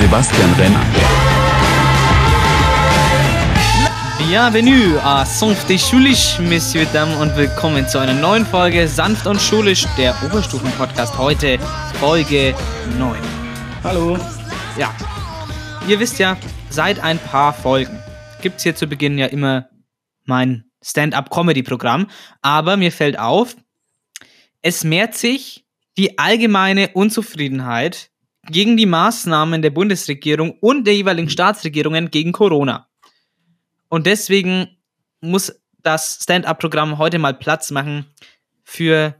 Sebastian Renner. Bienvenue à Sanfte Schulisch, Messieurs, Dames und willkommen zu einer neuen Folge Sanft und Schulisch, der Oberstufen-Podcast. Heute Folge 9. Hallo. Ja, ihr wisst ja, seit ein paar Folgen gibt es hier zu Beginn ja immer mein Stand-up-Comedy-Programm. Aber mir fällt auf, es mehrt sich die allgemeine Unzufriedenheit gegen die Maßnahmen der Bundesregierung und der jeweiligen Staatsregierungen gegen Corona. Und deswegen muss das Stand-up-Programm heute mal Platz machen für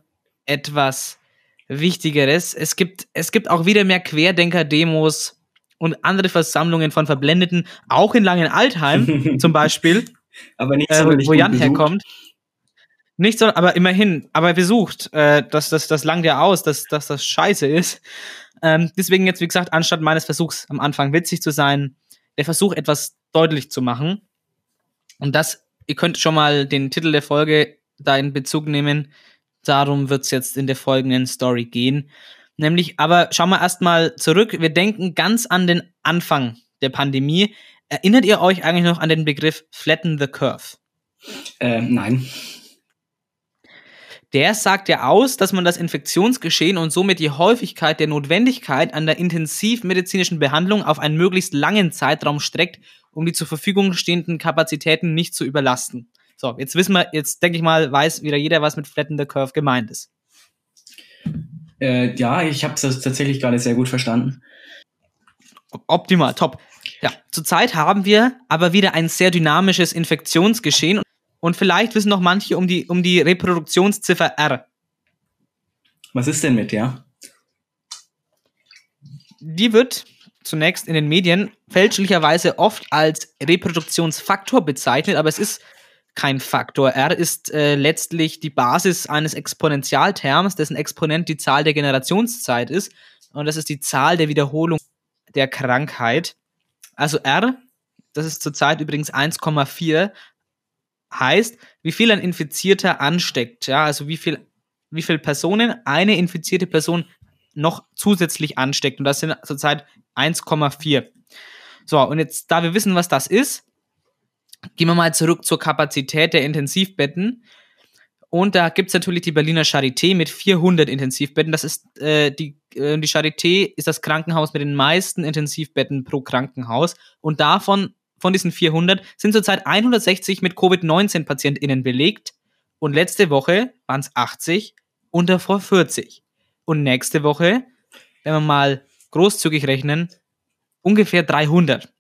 etwas Wichtigeres. Es gibt, es gibt auch wieder mehr Querdenker-Demos und andere Versammlungen von Verblendeten, auch in Langenaltheim zum Beispiel. Aber nicht äh, wo Jan besucht. herkommt. Nicht so, aber immerhin, aber besucht. Äh, das, das, das langt ja aus, dass, dass das scheiße ist. Ähm, deswegen jetzt, wie gesagt, anstatt meines Versuchs am Anfang witzig zu sein, der Versuch, etwas deutlich zu machen. Und das, ihr könnt schon mal den Titel der Folge da in Bezug nehmen. Darum wird es jetzt in der folgenden Story gehen. Nämlich, aber schauen wir erstmal zurück. Wir denken ganz an den Anfang der Pandemie. Erinnert ihr euch eigentlich noch an den Begriff Flatten the Curve? Äh, nein. Der sagt ja aus, dass man das Infektionsgeschehen und somit die Häufigkeit der Notwendigkeit an der intensivmedizinischen Behandlung auf einen möglichst langen Zeitraum streckt, um die zur Verfügung stehenden Kapazitäten nicht zu überlasten. So, jetzt wissen wir, jetzt denke ich mal, weiß wieder jeder, was mit Flatten the Curve gemeint ist. Äh, ja, ich habe es tatsächlich gerade sehr gut verstanden. Optimal, top. Ja, zurzeit haben wir aber wieder ein sehr dynamisches Infektionsgeschehen und vielleicht wissen noch manche um die, um die Reproduktionsziffer R. Was ist denn mit, ja? Die wird zunächst in den Medien fälschlicherweise oft als Reproduktionsfaktor bezeichnet, aber es ist kein Faktor. R ist äh, letztlich die Basis eines Exponentialterms, dessen Exponent die Zahl der Generationszeit ist. Und das ist die Zahl der Wiederholung der Krankheit. Also R, das ist zurzeit übrigens 1,4, heißt, wie viel ein Infizierter ansteckt. Ja, also wie viel, wie viel Personen eine infizierte Person noch zusätzlich ansteckt. Und das sind zurzeit 1,4. So, und jetzt, da wir wissen, was das ist, gehen wir mal zurück zur Kapazität der Intensivbetten. Und da gibt es natürlich die Berliner Charité mit 400 Intensivbetten. Das ist äh, die, äh, die Charité ist das Krankenhaus mit den meisten Intensivbetten pro Krankenhaus. Und davon, von diesen 400, sind zurzeit 160 mit Covid-19-PatientInnen belegt. Und letzte Woche waren es 80 und davor 40. Und nächste Woche, wenn wir mal großzügig rechnen, ungefähr 300.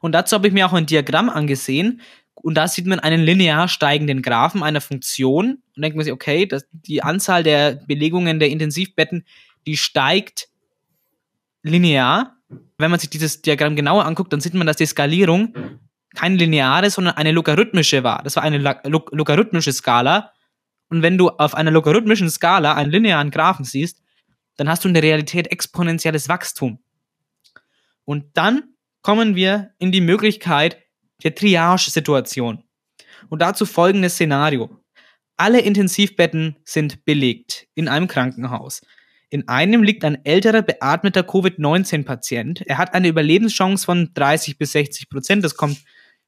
Und dazu habe ich mir auch ein Diagramm angesehen. Und da sieht man einen linear steigenden Graphen einer Funktion. Und denkt man sich, okay, das, die Anzahl der Belegungen der Intensivbetten, die steigt linear. Wenn man sich dieses Diagramm genauer anguckt, dann sieht man, dass die Skalierung keine lineare, sondern eine logarithmische war. Das war eine log logarithmische Skala. Und wenn du auf einer logarithmischen Skala einen linearen Graphen siehst, dann hast du in der Realität exponentielles Wachstum. Und dann kommen wir in die Möglichkeit der Triage-Situation. Und dazu folgendes Szenario. Alle Intensivbetten sind belegt in einem Krankenhaus. In einem liegt ein älterer beatmeter Covid-19-Patient. Er hat eine Überlebenschance von 30 bis 60 Prozent. Das kommt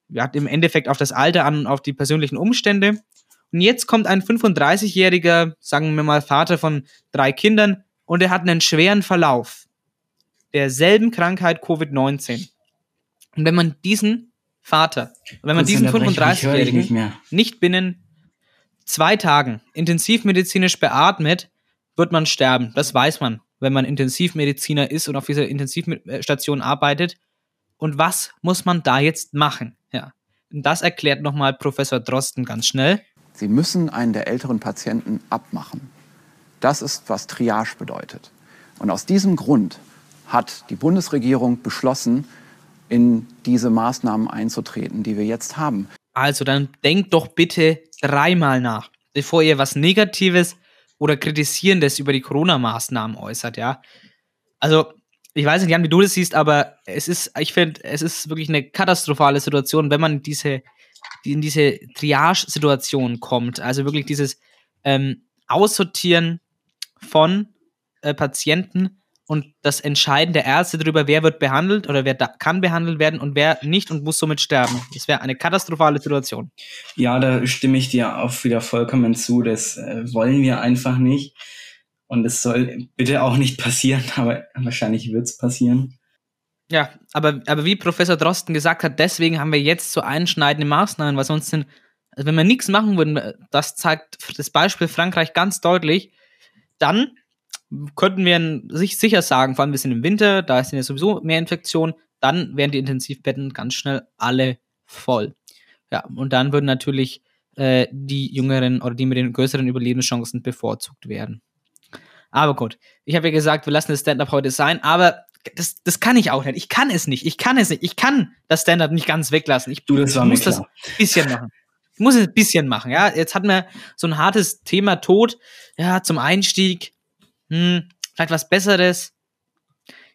ja, im Endeffekt auf das Alter an und auf die persönlichen Umstände. Und jetzt kommt ein 35-jähriger, sagen wir mal, Vater von drei Kindern und er hat einen schweren Verlauf derselben Krankheit Covid-19. Und wenn man diesen Vater, wenn man Kurz diesen unterbrechen, ich höre dich 35-Jährigen nicht nicht binnen zwei Tagen intensivmedizinisch beatmet, wird man sterben. Das weiß man, wenn man Intensivmediziner ist und auf dieser Intensivstation arbeitet. Und was muss man da jetzt machen? Ja. Und das erklärt nochmal Professor Drosten ganz schnell. Sie müssen einen der älteren Patienten abmachen. Das ist, was Triage bedeutet. Und aus diesem Grund hat die Bundesregierung beschlossen, in diese Maßnahmen einzutreten, die wir jetzt haben. Also dann denkt doch bitte dreimal nach, bevor ihr was Negatives oder Kritisierendes über die Corona-Maßnahmen äußert, ja. Also, ich weiß nicht, Jan, wie du das siehst, aber es ist, ich finde, es ist wirklich eine katastrophale Situation, wenn man diese, in diese Triage-Situation kommt. Also wirklich dieses, ähm, Aussortieren von äh, Patienten und das Entscheiden der Ärzte darüber, wer wird behandelt oder wer kann behandelt werden und wer nicht und muss somit sterben. Das wäre eine katastrophale Situation. Ja, da stimme ich dir auch wieder vollkommen zu. Das äh, wollen wir einfach nicht. Und es soll bitte auch nicht passieren, aber wahrscheinlich wird es passieren. Ja, aber, aber wie Professor Drosten gesagt hat, deswegen haben wir jetzt so einschneidende Maßnahmen, weil sonst sind, also wenn wir nichts machen würden, das zeigt das Beispiel Frankreich ganz deutlich, dann könnten wir sich sicher sagen, vor allem wir sind im Winter, da sind ja sowieso mehr Infektionen, dann wären die Intensivbetten ganz schnell alle voll. Ja, und dann würden natürlich äh, die jüngeren oder die mit den größeren Überlebenschancen bevorzugt werden. Aber gut, ich habe ja gesagt, wir lassen das Stand-up heute sein, aber das, das kann ich auch nicht. Ich kann es nicht. Ich kann es nicht. Ich kann das Stand-up nicht ganz weglassen. Ich Du, das war muss mir das klar. ein bisschen machen. Ich muss es ein bisschen machen, ja. Jetzt hatten wir so ein hartes Thema Tod, ja, zum Einstieg. Hm, vielleicht was Besseres.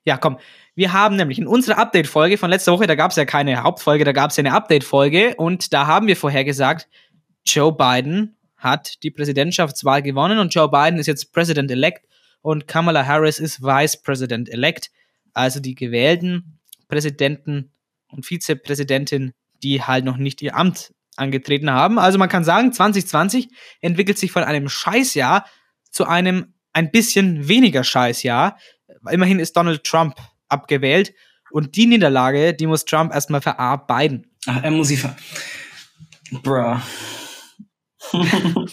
Ja, komm. Wir haben nämlich in unserer Update-Folge von letzter Woche, da gab es ja keine Hauptfolge, da gab es ja eine Update-Folge und da haben wir vorher gesagt, Joe Biden hat die Präsidentschaftswahl gewonnen und Joe Biden ist jetzt President-elect und Kamala Harris ist Vice President-elect, also die gewählten Präsidenten und Vizepräsidentin, die halt noch nicht ihr Amt angetreten haben. Also man kann sagen, 2020 entwickelt sich von einem Scheißjahr zu einem ein bisschen weniger Scheißjahr. Immerhin ist Donald Trump abgewählt und die Niederlage, die muss Trump erstmal verarbeiten. Ach, er muss sie ver... Bruh.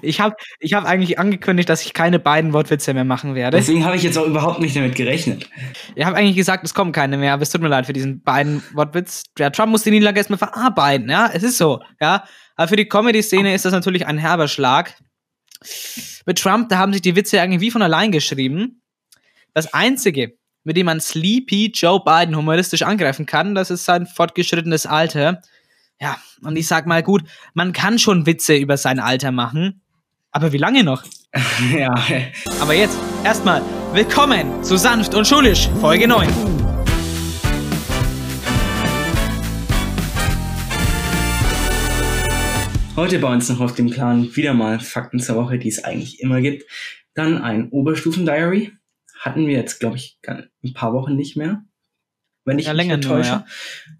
Ich habe ich hab eigentlich angekündigt, dass ich keine beiden Wortwitze mehr machen werde. Deswegen habe ich jetzt auch überhaupt nicht damit gerechnet. Ich habe eigentlich gesagt, es kommen keine mehr, aber es tut mir leid für diesen beiden Wortwitz. Ja, Trump muss die Niederlage erstmal verarbeiten, ja, es ist so, ja. Aber für die Comedy-Szene ist das natürlich ein herber Schlag. Mit Trump, da haben sich die Witze eigentlich wie von allein geschrieben. Das Einzige, mit dem man Sleepy Joe Biden humoristisch angreifen kann, das ist sein fortgeschrittenes Alter. Ja, und ich sag mal gut, man kann schon Witze über sein Alter machen, aber wie lange noch? ja, Aber jetzt erstmal willkommen zu Sanft und Schulisch, Folge 9. Heute bei uns noch auf dem Plan wieder mal Fakten zur Woche, die es eigentlich immer gibt. Dann ein Oberstufen-Diary. Hatten wir jetzt, glaube ich, ein paar Wochen nicht mehr. Wenn ich Ja, mich täusche. ja.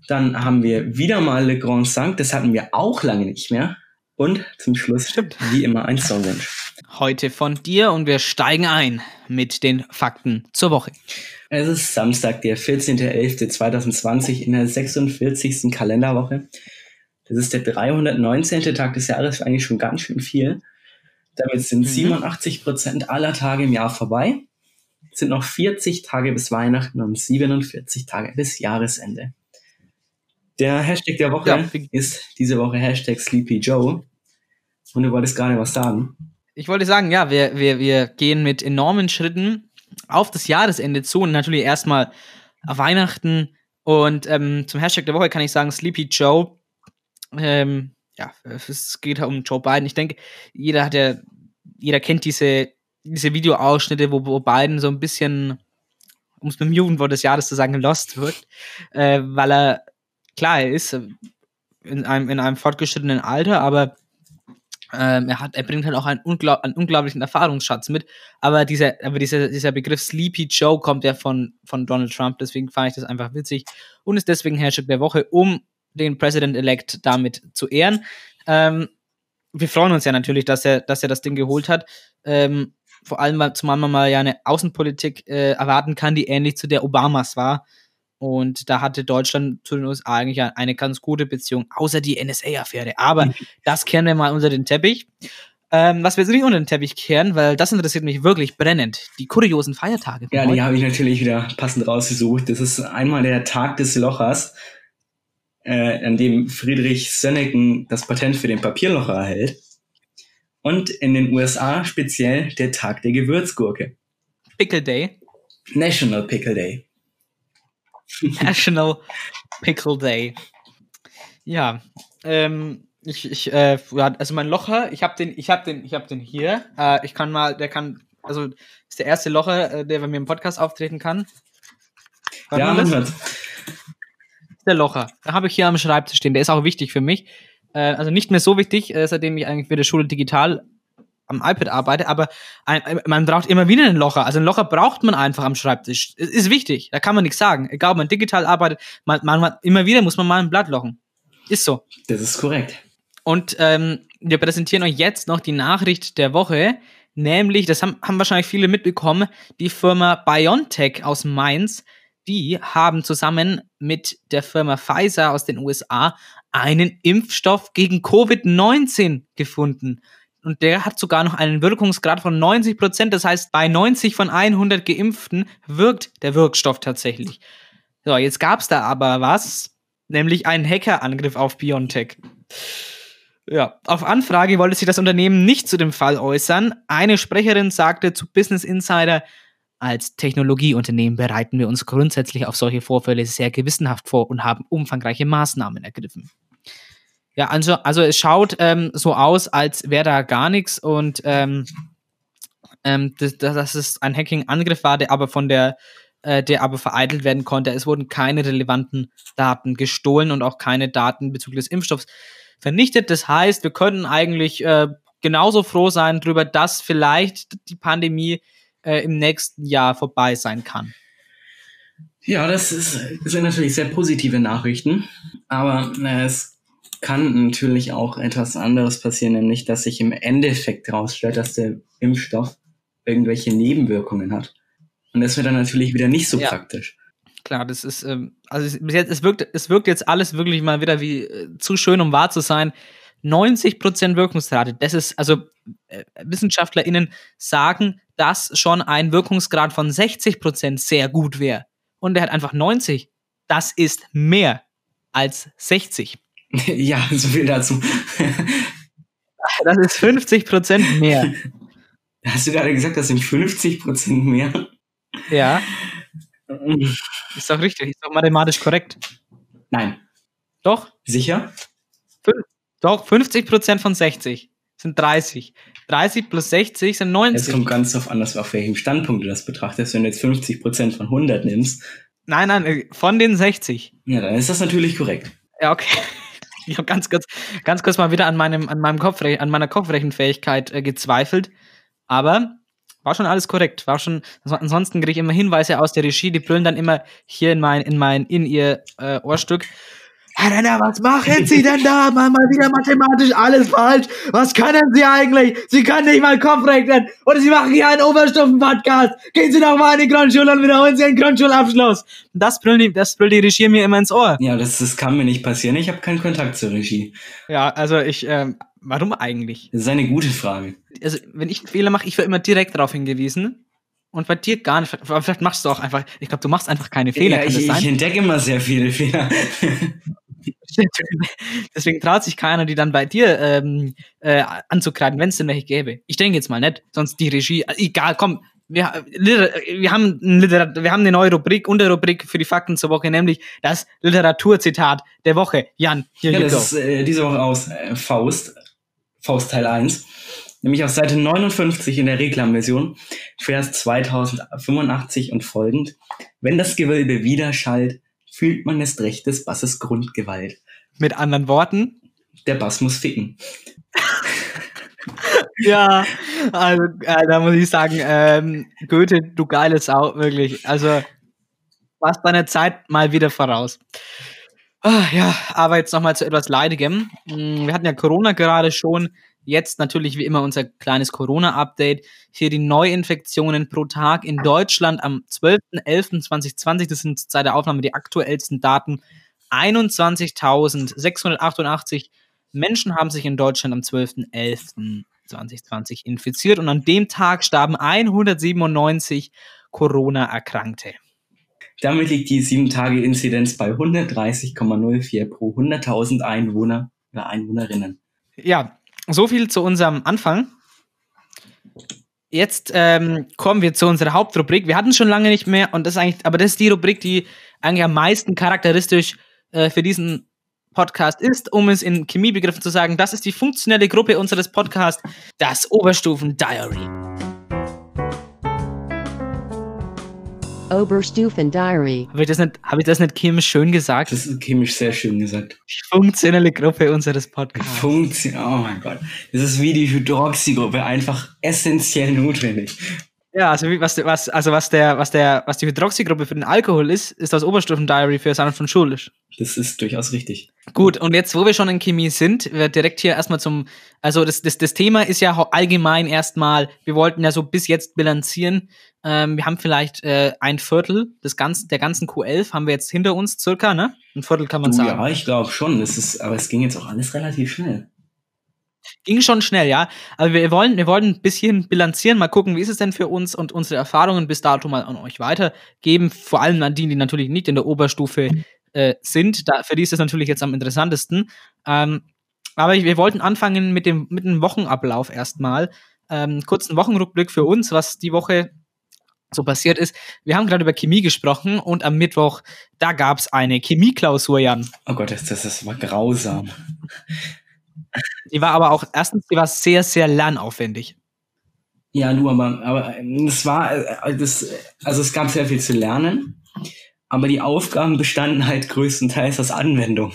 Dann haben wir wieder mal Le Grand Cinq. Das hatten wir auch lange nicht mehr. Und zum Schluss, Stimmt. wie immer, ein Songwunsch. Heute von dir und wir steigen ein mit den Fakten zur Woche. Es ist Samstag, der 14.11.2020 in der 46. Kalenderwoche. Das ist der 319. Tag des Jahres, eigentlich schon ganz schön viel. Damit sind Mhm. 87 Prozent aller Tage im Jahr vorbei. Es sind noch 40 Tage bis Weihnachten und 47 Tage bis Jahresende. Der Hashtag der Woche Ja, ist diese Woche Hashtag Sleepy Joe. Und du wolltest gerade was sagen. Ich wollte sagen, ja, wir, wir, wir gehen mit enormen Schritten auf das Jahresende zu und natürlich erstmal auf Weihnachten. Und ähm, zum Hashtag der Woche kann ich sagen, Sleepy Joe. Ähm, ja, es geht um Joe Biden. Ich denke, jeder hat ja, jeder kennt diese, diese Videoausschnitte, wo, wo Biden so ein bisschen, um es mit dem Jugendwort des Jahres zu sagen, lost wird, äh, weil er, klar, er ist in einem, in einem fortgeschrittenen Alter, aber ähm, er, hat, er bringt halt auch einen, unglaub, einen unglaublichen Erfahrungsschatz mit. Aber, dieser, aber dieser, dieser Begriff Sleepy Joe kommt ja von, von Donald Trump, deswegen fand ich das einfach witzig und ist deswegen Hashtag der Woche, um den President-Elect damit zu ehren. Ähm, wir freuen uns ja natürlich, dass er, dass er das Ding geholt hat. Ähm, vor allem, weil zumal man mal ja eine Außenpolitik äh, erwarten kann, die ähnlich zu der Obamas war. Und da hatte Deutschland zu den USA eigentlich eine ganz gute Beziehung, außer die NSA-Affäre. Aber das kehren wir mal unter den Teppich. Ähm, was wir jetzt nicht unter den Teppich kehren, weil das interessiert mich wirklich brennend. Die kuriosen Feiertage. Ja, die habe ich natürlich wieder passend rausgesucht. Das ist einmal der Tag des Lochers, äh, an dem Friedrich Sönneken das Patent für den Papierlocher erhält. Und in den USA speziell der Tag der Gewürzgurke. Pickle Day. National Pickle Day. National Pickle Day. Ja, ähm, ich, ich, äh, also mein Locher, ich habe den, ich habe den, ich habe den hier. Äh, ich kann mal, der kann, also ist der erste Locher, äh, der bei mir im Podcast auftreten kann. Hört ja, hört's. Der Locher. Da habe ich hier am Schreibtisch stehen. Der ist auch wichtig für mich. Äh, also nicht mehr so wichtig, äh, seitdem ich eigentlich mit der Schule digital am iPad arbeite, aber ein, man braucht immer wieder einen Locher. Also ein Locher braucht man einfach am Schreibtisch. Es ist wichtig, da kann man nichts sagen. Egal, ob man digital arbeitet, man, man, immer wieder muss man mal ein Blatt lochen. Ist so. Das ist korrekt. Und ähm, wir präsentieren euch jetzt noch die Nachricht der Woche, nämlich, das haben, haben wahrscheinlich viele mitbekommen, die Firma BioNTech aus Mainz, die haben zusammen mit der Firma Pfizer aus den USA einen Impfstoff gegen Covid-19 gefunden. Und der hat sogar noch einen Wirkungsgrad von 90 Prozent. Das heißt, bei 90 von 100 Geimpften wirkt der Wirkstoff tatsächlich. So, jetzt gab es da aber was, nämlich einen Hackerangriff auf BioNTech. Ja, auf Anfrage wollte sich das Unternehmen nicht zu dem Fall äußern. Eine Sprecherin sagte zu Business Insider, als Technologieunternehmen bereiten wir uns grundsätzlich auf solche Vorfälle sehr gewissenhaft vor und haben umfangreiche Maßnahmen ergriffen. Ja, also, also es schaut ähm, so aus, als wäre da gar nichts und ähm, ähm, das, das ist ein Hacking-Angriff war, der aber von der, äh, der aber vereitelt werden konnte. Es wurden keine relevanten Daten gestohlen und auch keine Daten bezüglich des Impfstoffs vernichtet. Das heißt, wir können eigentlich äh, genauso froh sein darüber, dass vielleicht die Pandemie äh, im nächsten Jahr vorbei sein kann. Ja, das, ist, das sind natürlich sehr positive Nachrichten, aber äh, es kann natürlich auch etwas anderes passieren, nämlich dass sich im Endeffekt herausstellt, dass der Impfstoff irgendwelche Nebenwirkungen hat. Und das wird dann natürlich wieder nicht so ja. praktisch. Klar, das ist, ähm, also bis jetzt, es wirkt, es wirkt jetzt alles wirklich mal wieder wie äh, zu schön, um wahr zu sein. 90% Wirkungsrate, das ist, also äh, WissenschaftlerInnen sagen, dass schon ein Wirkungsgrad von 60% sehr gut wäre. Und er hat einfach 90. Das ist mehr als 60. Ja, so viel dazu. das ist 50 Prozent mehr. Hast du gerade gesagt, das sind 50 Prozent mehr? Ja. Ist doch richtig, ist doch mathematisch korrekt. Nein. Doch? Sicher? Doch, 50 Prozent von 60 sind 30. 30 plus 60 sind 90. Es kommt ganz darauf an, auf welchem Standpunkt du das betrachtest. Wenn du jetzt 50 Prozent von 100 nimmst. Nein, nein, äh, von den 60. Ja, dann ist das natürlich korrekt. Ja, okay ich habe ganz kurz, ganz kurz mal wieder an meinem, an meinem Kopfre an meiner Kopfrechenfähigkeit äh, gezweifelt. Aber war schon alles korrekt. War schon, ansonsten kriege ich immer Hinweise aus der Regie, die brüllen dann immer hier in mein, in mein, in ihr äh, Ohrstück. Herr Renner, was machen Sie denn da? Mal, mal wieder mathematisch alles falsch. Was können Sie eigentlich? Sie können nicht mal Kopf rechnen. Oder Sie machen hier einen Oberstufen-Podcast. Gehen Sie doch mal in die Grundschule und wiederholen Sie Ihren Grundschulabschluss. Das brüllt die, das brüllt die Regie mir immer ins Ohr. Ja, das, das kann mir nicht passieren. Ich habe keinen Kontakt zur Regie. Ja, also ich, ähm, warum eigentlich? Das ist eine gute Frage. Also, wenn ich einen Fehler mache, ich werde immer direkt darauf hingewiesen. Und bei dir gar nicht. Vielleicht machst du auch einfach. Ich glaube, du machst einfach keine Fehler. Ja, ich, ich entdecke immer sehr viele Fehler. Deswegen traut sich keiner, die dann bei dir ähm, äh, anzukreiden, wenn es denn welche gäbe. Ich denke jetzt mal nicht, sonst die Regie, äh, egal, komm, wir, wir, haben wir haben eine neue Rubrik, Unterrubrik für die Fakten zur Woche, nämlich das Literaturzitat der Woche. Jan, hier ja, das ist äh, diese Woche aus äh, Faust, Faust Teil 1, nämlich auf Seite 59 in der Reklamversion, Vers 2085 und folgend. Wenn das Gewölbe wieder schallt, fühlt man es Recht des Basses Grundgewalt. Mit anderen Worten? Der Bass muss ficken. ja, also äh, da muss ich sagen, ähm, Goethe, du geiles Sau, wirklich. Also, warst deine Zeit mal wieder voraus. Ah, ja, aber jetzt nochmal zu etwas Leidigem. Hm, wir hatten ja Corona gerade schon. Jetzt natürlich wie immer unser kleines Corona-Update. Hier die Neuinfektionen pro Tag in Deutschland am 12.11.2020. Das sind seit der Aufnahme die aktuellsten Daten. 21.688 Menschen haben sich in Deutschland am 12.11.2020 infiziert und an dem Tag starben 197 Corona-Erkrankte. Damit liegt die 7-Tage-Inzidenz bei 130,04 pro 100.000 Einwohner oder Einwohnerinnen. Ja, so viel zu unserem Anfang. Jetzt ähm, kommen wir zu unserer Hauptrubrik. Wir hatten schon lange nicht mehr und das eigentlich, aber das ist die Rubrik, die eigentlich am meisten charakteristisch äh, für diesen Podcast ist, um es in Chemiebegriffen zu sagen. Das ist die funktionelle Gruppe unseres Podcasts, das Oberstufen Diary. Oberstufen Diary. Habe ich, das nicht- hab ich das nicht chemisch schön gesagt? Das ist chemisch sehr schön gesagt. Die funktionelle Gruppe unseres Podcasts. Funktion, oh mein Gott. Das ist wie die Hydroxygruppe, einfach essentiell notwendig. Ja, also wie, was, was, also was der, was der, was die Hydroxygruppe für den Alkohol ist, ist das Oberstufen-Diary für Sanft und Schulisch. Das ist durchaus richtig. Gut, und jetzt, wo wir schon in Chemie sind, wir direkt hier erstmal zum, also das, das, das Thema ist ja allgemein erstmal, wir wollten ja so bis jetzt bilanzieren. Ähm, wir haben vielleicht äh, ein Viertel des ganzen, der ganzen Q11 haben wir jetzt hinter uns, circa, ne? Ein Viertel kann man Du, sagen. ja, ich glaube schon. Das ist, aber es ging jetzt auch alles relativ schnell. Ging schon schnell, ja. Aber wir wollen, wir wollen ein bisschen bilanzieren, mal gucken, wie ist es denn für uns und unsere Erfahrungen bis dato mal an euch weitergeben. Vor allem an die, die natürlich nicht in der Oberstufe äh, sind. Da, für die ist es natürlich jetzt am interessantesten. Ähm, aber wir wollten anfangen mit dem, mit dem Wochenablauf erstmal. Ähm, kurzen Wochenrückblick für uns, was die Woche so passiert ist. Wir haben gerade über Chemie gesprochen und am Mittwoch, da gab es eine Chemieklausur, Jan. Oh Gott, das, das, das war grausam. Die war aber auch, erstens, die war sehr, sehr lernaufwendig. Ja, du, aber, aber ähm, es war, äh, das, also es gab sehr viel zu lernen, aber die Aufgaben bestanden halt größtenteils aus Anwendung.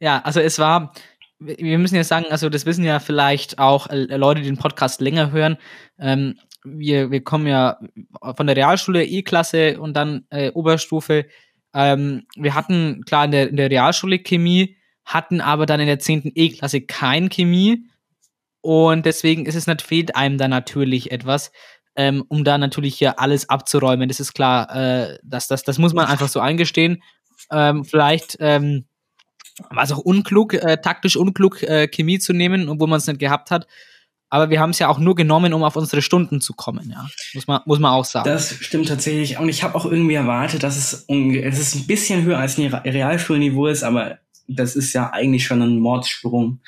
Ja, also es war, wir müssen jetzt sagen, also das wissen ja vielleicht auch äh, Leute, die den Podcast länger hören. Ähm, wir, wir kommen ja von der Realschule E-Klasse und dann äh, Oberstufe. Ähm, wir hatten klar in der, in der Realschule Chemie, hatten aber dann in der 10. E-Klasse kein Chemie. Und deswegen ist es nicht, fehlt einem da natürlich etwas, ähm, um da natürlich hier alles abzuräumen. Das ist klar, äh, das, das, das muss man einfach so eingestehen. Ähm, vielleicht ähm, war es auch unklug, äh, taktisch unklug, äh, Chemie zu nehmen, obwohl man es nicht gehabt hat. Aber wir haben es ja auch nur genommen, um auf unsere Stunden zu kommen, ja. Muss man, muss man auch sagen. Das stimmt tatsächlich. Und ich habe auch irgendwie erwartet, dass es, es ist ein bisschen höher als ein Re- Realschulniveau ist, aber das ist ja eigentlich schon ein Mordsprung.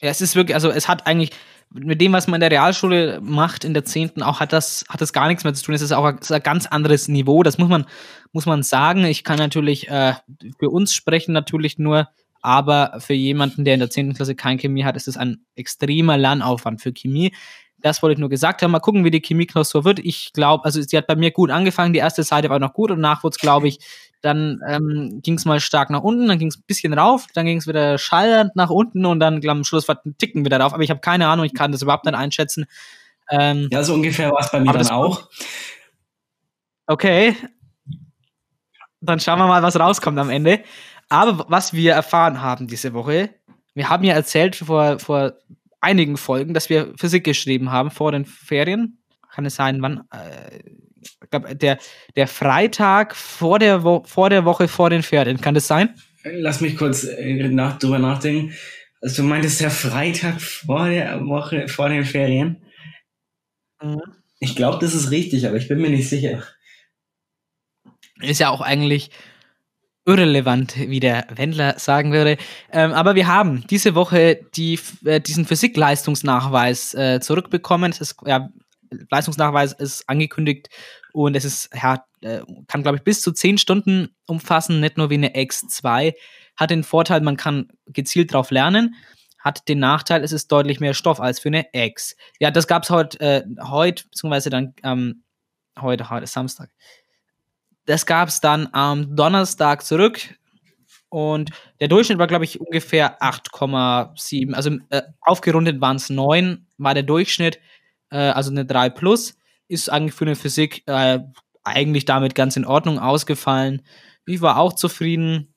Ja, es ist wirklich, also es hat eigentlich mit dem, was man in der Realschule macht, in der 10. auch hat das, hat das gar nichts mehr zu tun. Es ist auch ein, ist ein ganz anderes Niveau. Das muss man, muss man sagen. Ich kann natürlich äh, für uns sprechen, natürlich nur, aber für jemanden, der in der 10. Klasse kein Chemie hat, ist es ein extremer Lernaufwand für Chemie. Das wollte ich nur gesagt haben. Mal gucken, wie die Chemieklausur wird. Ich glaube, also sie hat bei mir gut angefangen. Die erste Seite war noch gut und nach wurde es, glaube ich, dann ähm, ging es mal stark nach unten, dann ging es ein bisschen rauf, dann ging es wieder schallend nach unten und dann glaub, am Schluss war ein Ticken wieder rauf. Aber ich habe keine Ahnung, ich kann das überhaupt nicht einschätzen. Ähm, Ja, so ungefähr war es bei mir dann auch. Okay. Dann schauen wir mal, was rauskommt am Ende. Aber was wir erfahren haben diese Woche, wir haben ja erzählt vor, vor einigen Folgen, dass wir Physik geschrieben haben vor den Ferien. Kann es sein, wann? Äh, ich glaube, der, der Freitag vor der, Wo vor der Woche vor den Ferien. Kann das sein? Lass mich kurz äh, nach, drüber nachdenken. Also du meintest der Freitag vor der Woche, vor den Ferien? Mhm. Ich glaube, das ist richtig, aber ich bin mir nicht sicher. Ist ja auch eigentlich irrelevant, wie der Wendler sagen würde. Ähm, aber wir haben diese Woche die, äh, diesen Physikleistungsnachweis äh, zurückbekommen. Es ist, ja, Leistungsnachweis ist angekündigt und es ist, ja, äh, kann, glaube ich, bis zu 10 Stunden umfassen, nicht nur wie eine X2. Hat den Vorteil, man kann gezielt drauf lernen. Hat den Nachteil, es ist deutlich mehr Stoff als für eine X. Ja, das gab es heute, äh, heute, beziehungsweise dann ähm, heute, heute Samstag. Das gab es dann am Donnerstag zurück. Und der Durchschnitt war, glaube ich, ungefähr 8,7. Also äh, aufgerundet waren es 9, war der Durchschnitt. Äh, also eine 3 plus. Ist eigentlich für eine Physik äh, eigentlich damit ganz in Ordnung ausgefallen. Ich war auch zufrieden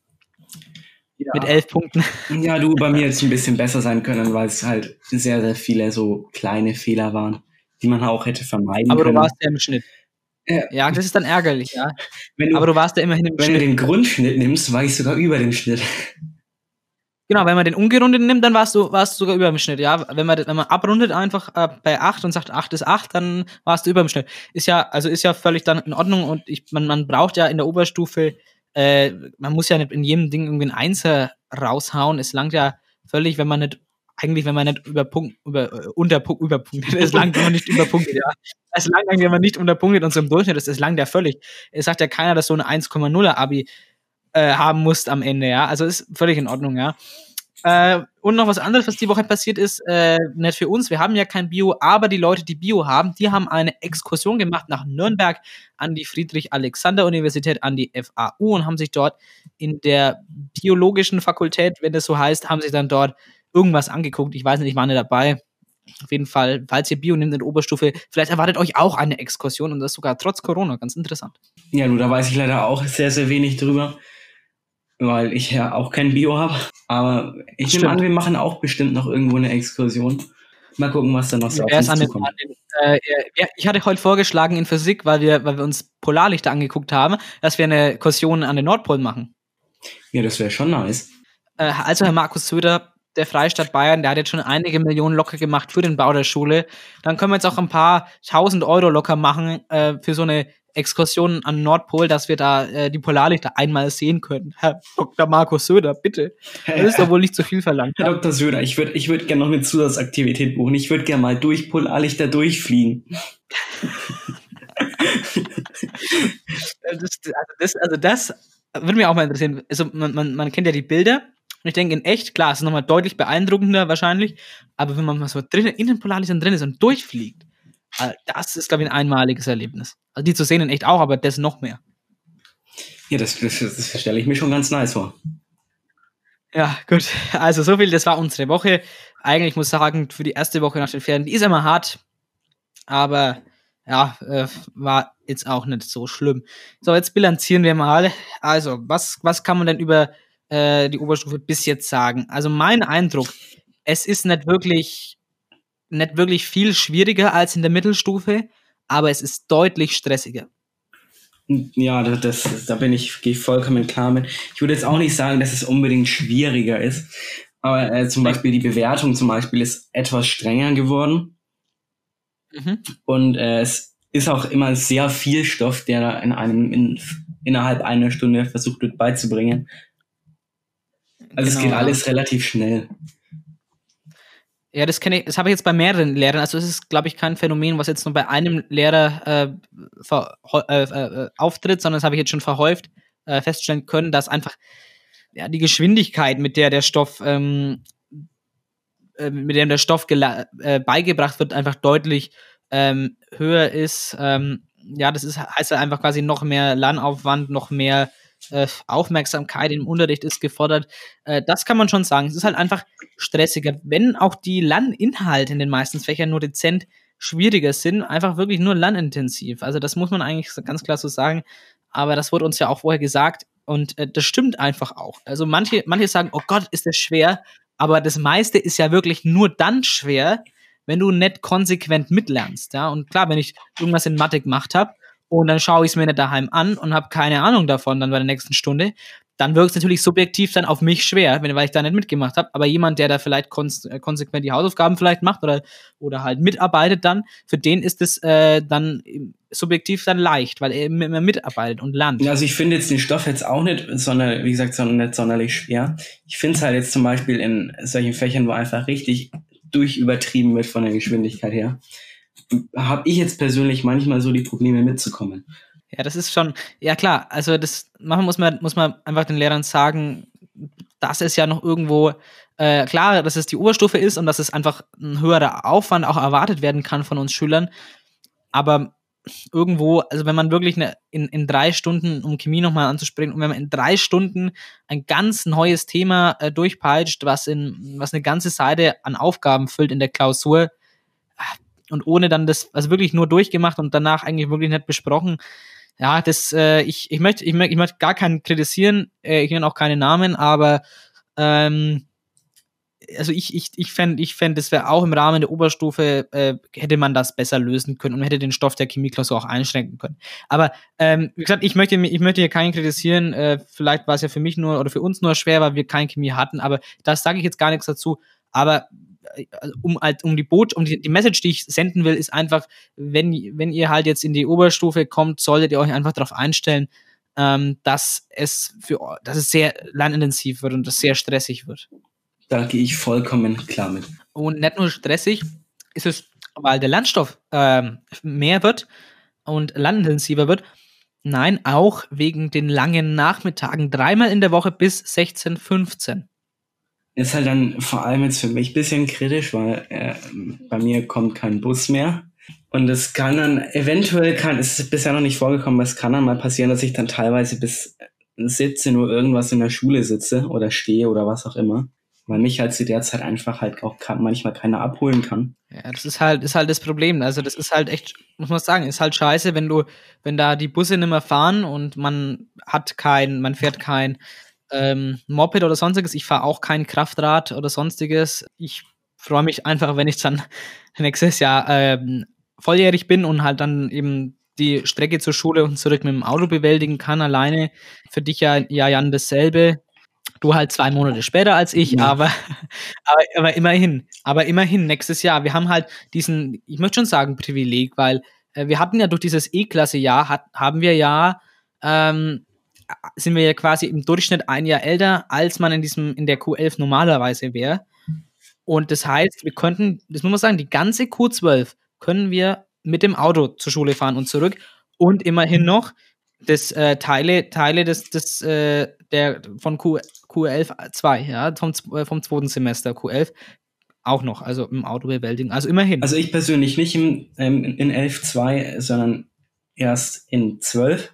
mit 11 Punkten. Ja, du, bei mir jetzt ein bisschen besser sein können, weil es halt sehr, sehr viele so kleine Fehler waren, die man auch hätte vermeiden Aber du können. warst ja im Schnitt. Ja. Ja, das ist dann ärgerlich, ja. wenn du, Aber du warst ja immerhin im wenn du Schnitt. den Grundschnitt nimmst, war ich sogar über dem Schnitt. Genau, wenn man den ungerundeten nimmt, dann warst du, warst du sogar über dem Schnitt, ja. Wenn man, wenn man abrundet einfach äh, bei 8 und sagt 8 ist 8, dann warst du über dem Schnitt. Ist ja, also ist ja völlig dann in Ordnung und ich, man, man braucht ja in der Oberstufe, äh, man muss ja nicht in jedem Ding irgendwie ein Einser raushauen. Es langt ja völlig, wenn man nicht, eigentlich, wenn man nicht über Punkt, über, äh, unter Punkt, überpunktet. Es langt, wenn man nicht überpunktet, ja. Es langt wenn man nicht unterpunktet und so im Durchschnitt ist, es langt ja völlig. Es sagt ja keiner, dass so eine 1,0er Abi äh, haben musst am Ende, ja. Also ist völlig in Ordnung, ja. Äh, und noch was anderes, was die Woche passiert ist, äh, nicht für uns, wir haben ja kein Bio, aber die Leute, die Bio haben, die haben eine Exkursion gemacht nach Nürnberg an die Friedrich-Alexander-Universität, an die FAU und haben sich dort in der biologischen Fakultät, wenn das so heißt, haben sich dann dort irgendwas angeguckt. Ich weiß nicht, ich war nicht dabei. Auf jeden Fall, falls ihr Bio nehmt in der Oberstufe, vielleicht erwartet euch auch eine Exkursion und das sogar trotz Corona. Ganz interessant. Ja, du, da weiß ich leider auch sehr, sehr wenig drüber, weil ich ja auch kein Bio habe. Aber ich nehme an, wir machen auch bestimmt noch irgendwo eine Exkursion. Mal gucken, was da noch so auf uns zukommt. äh, ich hatte heute vorgeschlagen in Physik, weil wir, weil wir uns Polarlichter angeguckt haben, dass wir eine Kursion an den Nordpol machen. Ja, das wäre schon nice. Äh, also Herr Markus Söder, der Freistaat Bayern, der hat jetzt schon einige Millionen locker gemacht für den Bau der Schule. Dann können wir jetzt auch ein paar tausend Euro locker machen äh, für so eine Exkursion an Nordpol, dass wir da äh, die Polarlichter einmal sehen können. Herr Dr. Markus Söder, bitte. Das ist doch wohl nicht zu viel verlangt. Herr Dr. Söder, ich würde ich würd gerne noch eine Zusatzaktivität buchen. Ich würde gerne mal durch Polarlichter durchfliegen. Das, also, das, also das würde mich auch mal interessieren. Also man, man, man kennt ja die Bilder und ich denke in echt, klar, es ist nochmal deutlich beeindruckender wahrscheinlich, aber wenn man mal so drin, in den Polarlichtern drin ist und durchfliegt, äh, das ist, glaube ich, ein einmaliges Erlebnis. Also die zu sehen in echt auch, aber das noch mehr. Ja, das, das, das stelle ich mir schon ganz nice vor. Ja, gut. Also so viel, das war unsere Woche. Eigentlich muss ich sagen, für die erste Woche nach den Ferien, die ist immer hart, aber ja, äh, war jetzt auch nicht so schlimm. So, jetzt bilanzieren wir mal. Also, was, was kann man denn über äh, die Oberstufe bis jetzt sagen? Also, mein Eindruck, es ist nicht wirklich, nicht wirklich viel schwieriger als in der Mittelstufe, aber es ist deutlich stressiger. Ja, das, das, da bin ich, gehe ich vollkommen klar mit. Ich würde jetzt auch nicht sagen, dass es unbedingt schwieriger ist. Aber äh, zum Beispiel die Bewertung zum Beispiel ist etwas strenger geworden. Mhm. Und äh, es ist auch immer sehr viel Stoff, der in einem in, innerhalb einer Stunde versucht wird beizubringen. Also es Genau, geht ja. alles relativ schnell. Ja, das kenne ich, das habe ich jetzt bei mehreren Lehrern. Also es ist, glaube ich, kein Phänomen, was jetzt nur bei einem Lehrer äh, ver, äh, äh, auftritt, sondern das habe ich jetzt schon verhäuft äh, feststellen können, dass einfach ja, die Geschwindigkeit, mit der der Stoff, ähm, äh, mit dem der Stoff äh, beigebracht wird, einfach deutlich ähm, höher ist. Ähm, ja, das ist, heißt halt einfach quasi noch mehr Lernaufwand, noch mehr äh, Aufmerksamkeit im Unterricht ist gefordert. Äh, das kann man schon sagen. Es ist halt einfach stressiger, wenn auch die Lerninhalte in den meisten Fächern nur dezent schwieriger sind, einfach wirklich nur lernintensiv. Also das muss man eigentlich ganz klar so sagen. Aber das wurde uns ja auch vorher gesagt und äh, das stimmt einfach auch. Also manche, manche sagen, oh Gott, ist das schwer, aber das meiste ist ja wirklich nur dann schwer, wenn du nicht konsequent mitlernst. Ja? Und klar, wenn ich irgendwas in Mathe gemacht habe und dann schaue ich es mir nicht daheim an und habe keine Ahnung davon dann bei der nächsten Stunde, dann wirkt es natürlich subjektiv dann auf mich schwer, wenn, weil ich da nicht mitgemacht habe. Aber jemand, der da vielleicht äh, konsequent die Hausaufgaben vielleicht macht oder, oder halt mitarbeitet dann, für den ist es äh, dann subjektiv dann leicht, weil er immer mitarbeitet und lernt. Also ich finde jetzt den Stoff jetzt auch nicht, sondern wie gesagt, sondern nicht sonderlich schwer. Ich finde es halt jetzt zum Beispiel in solchen Fächern, wo einfach richtig durchübertrieben wird von der Geschwindigkeit her, habe ich jetzt persönlich manchmal so die Probleme mitzukommen. Ja, das ist schon, ja klar, also das machen muss man, muss man einfach den Lehrern sagen, dass es ja noch irgendwo, äh, klar, dass es die Oberstufe ist und dass es einfach ein höherer Aufwand auch erwartet werden kann von uns Schülern. Aber irgendwo, also wenn man wirklich eine, in, in drei Stunden, um Chemie nochmal anzuspringen, und wenn man in drei Stunden ein ganz neues Thema äh, durchpeitscht, was in, was eine ganze Seite an Aufgaben füllt in der Klausur, und ohne dann das, also wirklich nur durchgemacht und danach eigentlich wirklich nicht besprochen, ja, das, äh, ich, ich möchte, ich möchte, ich möchte gar keinen kritisieren, äh, ich nenne auch keine Namen, aber ähm, also ich, ich, ich fände, ich fänd, das wäre auch im Rahmen der Oberstufe, äh, hätte man das besser lösen können und hätte den Stoff der Chemieklausur auch einschränken können. Aber ähm, wie gesagt, ich möchte, ich möchte hier keinen kritisieren, äh, vielleicht war es ja für mich nur oder für uns nur schwer, weil wir keine Chemie hatten, aber das sage ich jetzt gar nichts dazu. Aber um halt um die Boot, um die, die Message, die ich senden will, ist einfach, wenn, wenn ihr halt jetzt in die Oberstufe kommt, solltet ihr euch einfach darauf einstellen, ähm, dass es für dass es sehr lernintensiv wird und es sehr stressig wird. Da gehe ich vollkommen klar mit. Und nicht nur stressig ist es, weil der Lernstoff ähm, mehr wird und lernintensiver wird. Nein, auch wegen den langen Nachmittagen, dreimal in der Woche bis 16, 15. ist halt dann vor allem jetzt für mich ein bisschen kritisch, weil äh, bei mir kommt kein Bus mehr. Und es kann dann, eventuell kann, es ist bisher noch nicht vorgekommen, aber es kann dann mal passieren, dass ich dann teilweise bis 17 Uhr irgendwas in der Schule sitze oder stehe oder was auch immer. Weil mich halt zu der Zeit einfach halt auch manchmal keiner abholen kann. Ja, das ist halt, ist halt das Problem. Also das ist halt echt, muss man sagen, ist halt scheiße, wenn du, wenn da die Busse nicht mehr fahren und man hat kein, man fährt kein ähm, Moped oder sonstiges. Ich fahre auch kein Kraftrad oder sonstiges. Ich freue mich einfach, wenn ich dann nächstes Jahr ähm, volljährig bin und halt dann eben die Strecke zur Schule und zurück mit dem Auto bewältigen kann, alleine. Für dich ja, ja Jan, dasselbe. Du halt zwei Monate später als ich, ja. aber, aber, aber immerhin, aber immerhin nächstes Jahr. Wir haben halt diesen, ich möchte schon sagen, Privileg, weil äh, wir hatten ja durch dieses E-Klasse-Jahr, hat, haben wir ja, ähm, sind wir ja quasi im Durchschnitt ein Jahr älter, als man in diesem, in der Q11 normalerweise wäre. Und das heißt, wir könnten, das muss man sagen, die ganze Q12 können wir mit dem Auto zur Schule fahren und zurück und immerhin noch das äh, Teile, Teile des, des äh, der von Q, Q11 2, ja, vom, äh, vom zweiten Semester Q11 auch noch, also im Auto bewältigen. Also immerhin. Also ich persönlich nicht im, ähm, in 11.2, sondern erst in 12.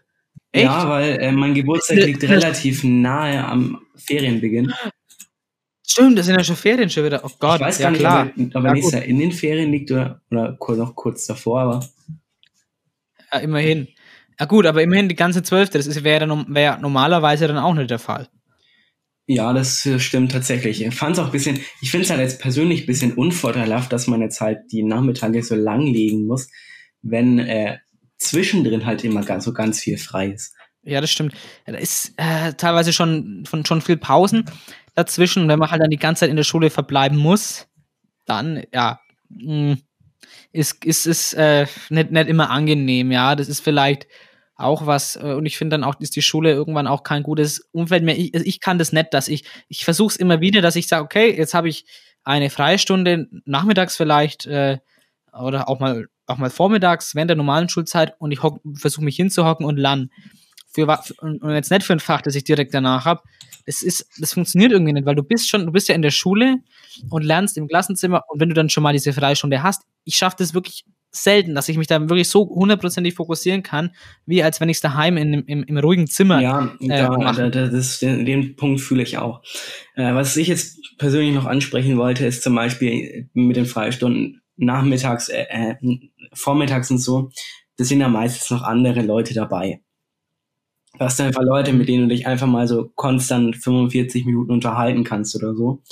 Echt? Ja, weil äh, mein Geburtstag liegt relativ nahe am Ferienbeginn. Stimmt, das sind ja schon Ferien schon wieder. Oh Gott, ich weiß gar nicht, klar. ob er, ob er nächstes Jahr in den Ferien liegt oder, oder noch kurz davor, aber. Ja, immerhin. Ja gut, aber immerhin die ganze Zwölfte, das wäre wär normalerweise dann auch nicht der Fall. Ja, das äh, stimmt tatsächlich. Ich fand es auch ein bisschen, ich finde es halt jetzt persönlich ein bisschen unvorteilhaft, dass man jetzt halt die Nachmittage so lang legen muss, wenn äh, zwischendrin halt immer ganz, so ganz viel frei ist. Ja, das stimmt. Da ist äh, teilweise schon, von, schon viel Pausen dazwischen. wenn man halt dann die ganze Zeit in der Schule verbleiben muss, dann, ja, mh, hm, ist, ist, ist äh, nicht, nicht immer angenehm, ja. Das ist vielleicht auch was, äh, und ich finde dann auch, ist die Schule irgendwann auch kein gutes Umfeld mehr. Ich, ich kann das nicht, dass ich, ich versuche es immer wieder, dass ich sage, okay, jetzt habe ich eine Freistunde, nachmittags vielleicht, äh, oder auch mal, auch mal vormittags während der normalen Schulzeit und ich versuche mich hinzuhocken und lernen für und jetzt nicht für ein Fach, das ich direkt danach habe. Das ist, das funktioniert irgendwie nicht, weil du bist schon, du bist ja in der Schule und lernst im Klassenzimmer und wenn du dann schon mal diese Freistunde hast, ich schaffe das wirklich selten, dass ich mich da wirklich so hundertprozentig fokussieren kann, wie als wenn ich es daheim in, im, im ruhigen Zimmer Ja, äh, da, da, das, den, den Punkt fühle ich auch. Äh, was ich jetzt persönlich noch ansprechen wollte, ist zum Beispiel mit den Freistunden nachmittags, äh, äh, vormittags und so, das sind ja meistens noch andere Leute dabei. Du hast einfach Leute, mit denen du dich einfach mal so konstant 45 Minuten unterhalten kannst oder so.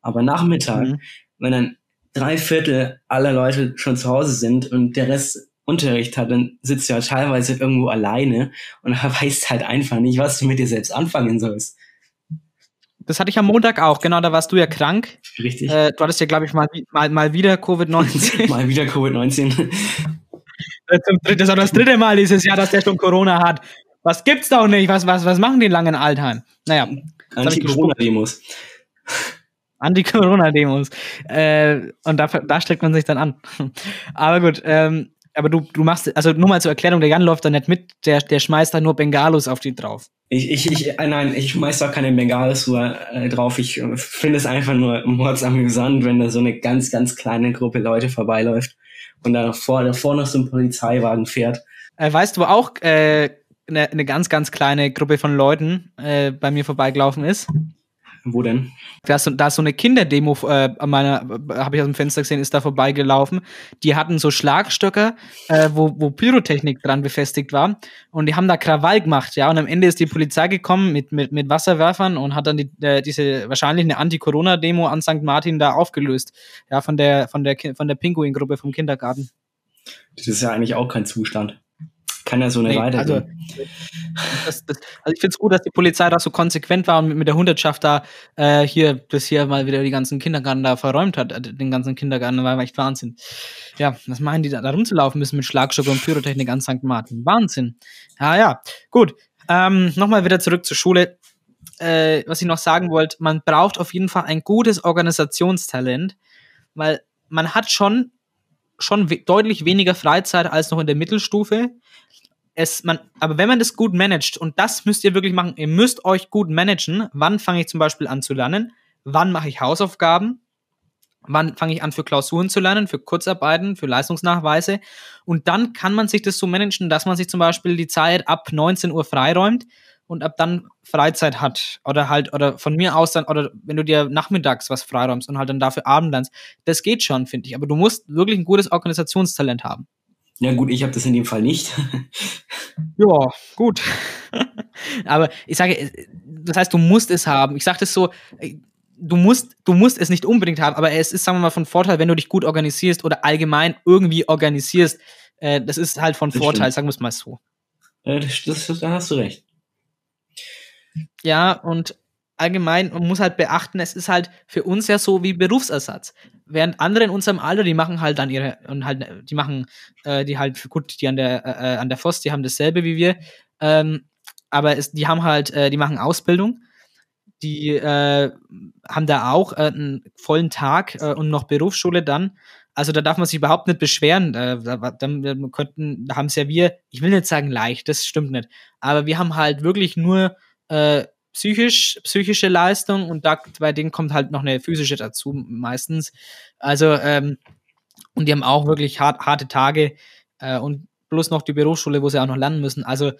Aber Nachmittag, mhm. wenn dann drei Viertel aller Leute schon zu Hause sind und der Rest Unterricht hat, dann sitzt du ja teilweise irgendwo alleine und weißt halt einfach nicht, was du mit dir selbst anfangen sollst. Das hatte ich am Montag auch, genau, da warst du ja krank. Richtig. Äh, du hattest ja, glaube ich, mal, mal, mal wieder Covid-19. mal wieder Covid-19. Das ist auch das dritte Mal dieses Jahr, dass der schon Corona hat. Was gibt's doch nicht? Was, was, was machen die langen Altheim? Naja. Anti-Corona-Demos. Anti-Corona-Demos. Äh, und da, da streckt man sich dann an. Aber gut, ähm, aber du, du machst, also nur mal zur Erklärung, der Jan läuft da nicht mit, der, der schmeißt da nur Bengalos auf die drauf. Ich, ich, ich, äh, nein, ich schmeiß da keine Bengalos äh, drauf. Ich äh, finde es einfach nur mordsamüsant, wenn da so eine ganz, ganz kleine Gruppe Leute vorbeiläuft und da vor, davor noch so ein Polizeiwagen fährt. Äh, weißt du, wo auch äh, eine, eine ganz, ganz kleine Gruppe von Leuten äh, bei mir vorbeigelaufen ist. Wo denn? Da ist so, da ist so eine Kinderdemo äh, an meiner, habe ich aus dem Fenster gesehen, ist da vorbeigelaufen. Die hatten so Schlagstöcker, äh, wo, wo Pyrotechnik dran befestigt war. Und die haben da Krawall gemacht, ja. Und am Ende ist die Polizei gekommen mit, mit, mit Wasserwerfern und hat dann die, äh, diese wahrscheinlich eine Anti-Corona-Demo an St. Martin da aufgelöst. Ja, von der, von der, von der Pinguin-Gruppe vom Kindergarten. Das ist ja eigentlich auch kein Zustand kann ja so eine nee, Also, das, das, also ich finde es gut, dass die Polizei da so konsequent war und mit, mit der Hundertschaft da äh, hier bis hier mal wieder die ganzen Kindergarten da verräumt hat, äh, den ganzen Kindergarten, war echt Wahnsinn. Ja, was meinen die da, da rumzulaufen müssen mit Schlagstock und Pyrotechnik an St. Martin? Wahnsinn. Ja, ja, gut. Ähm, Nochmal wieder zurück zur Schule. Äh, was ich noch sagen wollte, man braucht auf jeden Fall ein gutes Organisationstalent, weil man hat schon schon we deutlich weniger Freizeit als noch in der Mittelstufe. Es, man, aber wenn man das gut managt, und das müsst ihr wirklich machen, ihr müsst euch gut managen, wann fange ich zum Beispiel an zu lernen, wann mache ich Hausaufgaben, wann fange ich an für Klausuren zu lernen, für Kurzarbeiten, für Leistungsnachweise. Und dann kann man sich das so managen, dass man sich zum Beispiel die Zeit ab 19 Uhr freiräumt und ab dann Freizeit hat. Oder halt, oder von mir aus dann, oder wenn du dir nachmittags was freiräumst und halt dann dafür Abend lernst. Das geht schon, finde ich. Aber du musst wirklich ein gutes Organisationstalent haben. Ja gut, ich habe das in dem Fall nicht. Ja, gut. Aber ich sage, das heißt, du musst es haben. Ich sage das so, du musst, du musst es nicht unbedingt haben, aber es ist, sagen wir mal, von Vorteil, wenn du dich gut organisierst oder allgemein irgendwie organisierst. Äh, das ist halt von Das Vorteil, stimmt. sagen wir es mal so. Äh, das, das, da hast du recht. Ja, und allgemein, man muss halt beachten, es ist halt für uns ja so wie Berufsersatz. Während andere in unserem Alter, die machen halt dann ihre, und halt, die machen, äh, die halt, gut, die an der, äh, an der FOS, die haben dasselbe wie wir, ähm, aber es, die haben halt, äh, die machen Ausbildung, die äh, haben da auch äh, einen vollen Tag äh, und noch Berufsschule dann. Also da darf man sich überhaupt nicht beschweren. Äh, da, da, da da haben es ja wir, ich will nicht sagen leicht, das stimmt nicht, aber wir haben halt wirklich nur äh, psychisch, psychische Leistung und da bei denen kommt halt noch eine physische dazu meistens. Also, ähm, und die haben auch wirklich hart, harte Tage äh, und bloß noch die Berufsschule, wo sie auch noch lernen müssen. Also,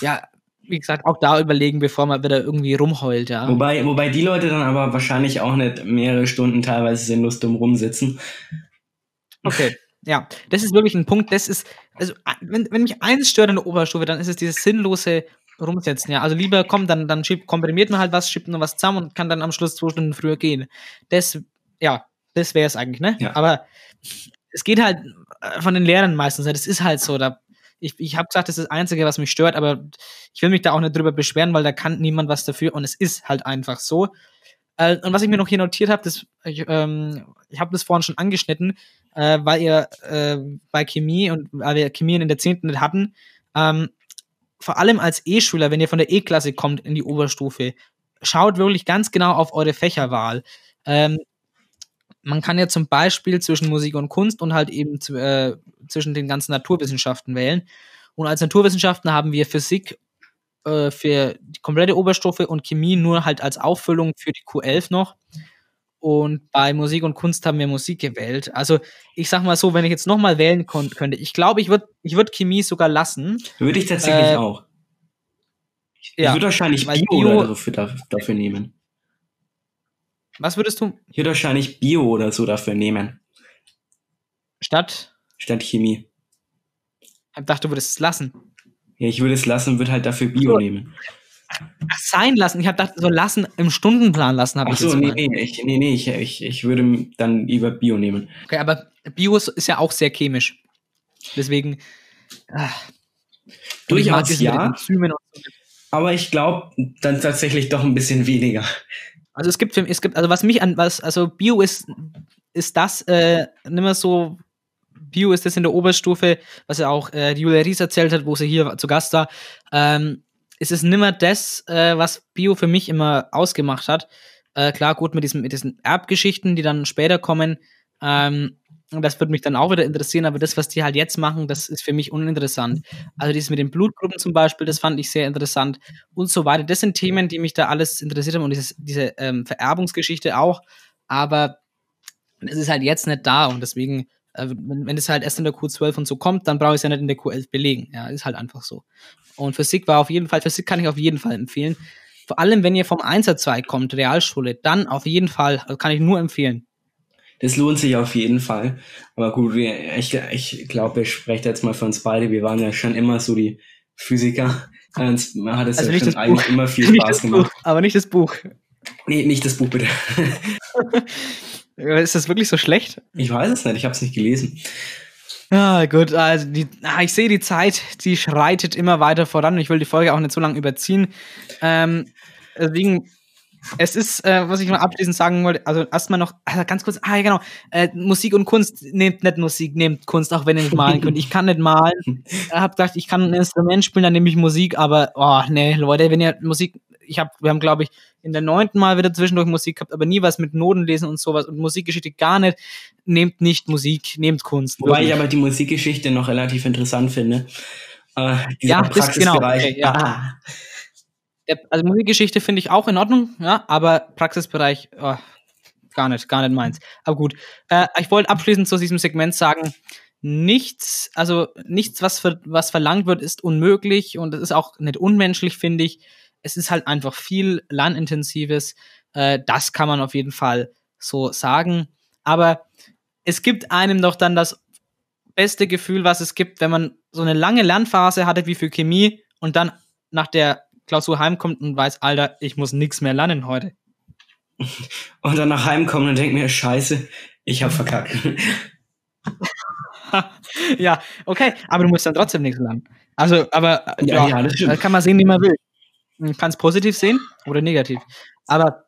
ja, wie gesagt, auch da überlegen, bevor man wieder irgendwie rumheult, ja. Wobei, wobei die Leute dann aber wahrscheinlich auch nicht mehrere Stunden teilweise sinnlos dumm rumsitzen. Okay. Ja, das ist wirklich ein Punkt, das ist, also wenn, wenn mich eins stört in der Oberstufe, dann ist es dieses sinnlose Rumsetzen, ja. Also lieber kommt, dann, dann schiebt, komprimiert man halt was, schiebt noch was zusammen und kann dann am Schluss zwei Stunden früher gehen. Das, ja, das wäre es eigentlich, ne? Ja. Aber es geht halt äh, von den Lehrern meistens, das ist halt so, da, ich, ich habe gesagt, das ist das Einzige, was mich stört, aber ich will mich da auch nicht drüber beschweren, weil da kann niemand was dafür und es ist halt einfach so. Äh, und was ich mir noch hier notiert habe, das, ich, ähm, ich habe das vorhin schon angeschnitten, äh, weil ihr äh, bei Chemie und weil wir Chemie in der 10. nicht hatten, ähm, vor allem als E-Schüler, wenn ihr von der E-Klasse kommt in die Oberstufe, schaut wirklich ganz genau auf eure Fächerwahl. Ähm, man kann ja zum Beispiel zwischen Musik und Kunst und halt eben äh, zwischen den ganzen Naturwissenschaften wählen. Und als Naturwissenschaften haben wir Physik äh, für die komplette Oberstufe und Chemie nur halt als Auffüllung für die Q11 noch. Und bei Musik und Kunst haben wir Musik gewählt. Also ich sag mal so, wenn ich jetzt nochmal wählen könnte, ich glaube, ich würde ich würd Chemie sogar lassen. Würde ich tatsächlich Äh, auch. Ich Ja. würde wahrscheinlich Bio, Bio- oder dafür, dafür, dafür nehmen. Was würdest du Ich würde wahrscheinlich Bio oder so dafür nehmen. statt? Statt Chemie. Ich dachte, du würdest es lassen. Ja, ich würde es lassen, würde halt dafür Bio So. nehmen. Sein lassen. Ich habe gedacht, so lassen im Stundenplan lassen, habe ich so, jetzt nee, nee, ich, nee, nee, ich, ich, ich würde dann lieber Bio nehmen. Okay, aber Bio ist ja auch sehr chemisch. Deswegen. Ah. Ich Durchaus den ja. So. Aber ich glaube dann tatsächlich doch ein bisschen weniger. Also es gibt, für- es gibt, also was mich an, was, also Bio ist, ist das äh, nicht mehr so, Bio ist das in der Oberstufe, was ja auch äh, die Julia Ries erzählt hat, wo sie hier zu Gast war, ähm, ist es nimmer das, äh, was Bio für mich immer ausgemacht hat. Äh, klar, gut, mit, diesem, mit diesen Erbgeschichten, die dann später kommen, ähm, das würde mich dann auch wieder interessieren, aber das, was die halt jetzt machen, das ist für mich uninteressant. Also dieses mit den Blutgruppen zum Beispiel, das fand ich sehr interessant und so weiter. Das sind Themen, die mich da alles interessiert haben und dieses, diese ähm, Vererbungsgeschichte auch, aber es ist halt jetzt nicht da und deswegen, wenn, wenn es halt erst in der Q12 und so kommt, dann brauche ich es ja nicht in der Q11 belegen. Ja, ist halt einfach so. Und Physik war auf jeden Fall, Physik kann ich auf jeden Fall empfehlen. Vor allem, wenn ihr vom Einserzweig kommt, Realschule, dann auf jeden Fall, also kann ich nur empfehlen. Das lohnt sich auf jeden Fall. Aber gut, ich, ich glaube, ich spreche jetzt mal für uns beide. Wir waren ja schon immer so die Physiker. Uns hat es Also ja nicht schon eigentlich Buch. immer viel Nicht Spaß das Buch, gemacht. aber nicht das Buch. Nee, nicht das Buch bitte. Ist das wirklich so schlecht? Ich weiß es nicht, ich habe es nicht gelesen. Ah, gut, also die, ah, ich sehe die Zeit, die schreitet immer weiter voran. Ich will die Folge auch nicht so lange überziehen. Ähm, deswegen, es ist, äh, was ich mal abschließend sagen wollte, also erstmal noch, also ganz kurz, ah ja genau, äh, Musik und Kunst, nehmt nicht Musik, nehmt Kunst, auch wenn ihr nicht malen könnt. Ich kann nicht malen. Ich habe gedacht, ich kann ein Instrument spielen, dann nehme ich Musik, aber, oh, nee, Leute, wenn ihr Musik, ich habe, wir haben, glaube ich, in der neunten Mal wieder zwischendurch Musik gehabt, aber nie was mit Noten lesen und sowas und Musikgeschichte gar nicht. Nehmt nicht Musik, nehmt Kunst. Wobei wirklich. ich aber die Musikgeschichte noch relativ interessant finde. Äh, Ja, das- genau, Praxisbereich. okay, ja. Ah, also Musikgeschichte finde ich auch in Ordnung, ja, aber Praxisbereich oh, gar nicht, gar nicht meins. Aber gut, äh, ich wollte abschließend zu diesem Segment sagen, nichts, also nichts, was, für, was verlangt wird, ist unmöglich und es ist auch nicht unmenschlich, finde ich. Es ist halt einfach viel Lernintensives. Äh, das kann man auf jeden Fall so sagen. Aber es gibt einem doch dann das beste Gefühl, was es gibt, wenn man so eine lange Lernphase hatte wie für Chemie und dann nach der Klausur heimkommt und weiß, Alter, ich muss nichts mehr lernen heute. Und dann nach Heim kommen und denkt mir, scheiße, ich hab verkackt. ja, okay, aber du musst dann trotzdem nichts lernen. Also, aber Ja, ja, ja, das kann man sehen, wie man will. Man kann es positiv sehen oder negativ. Aber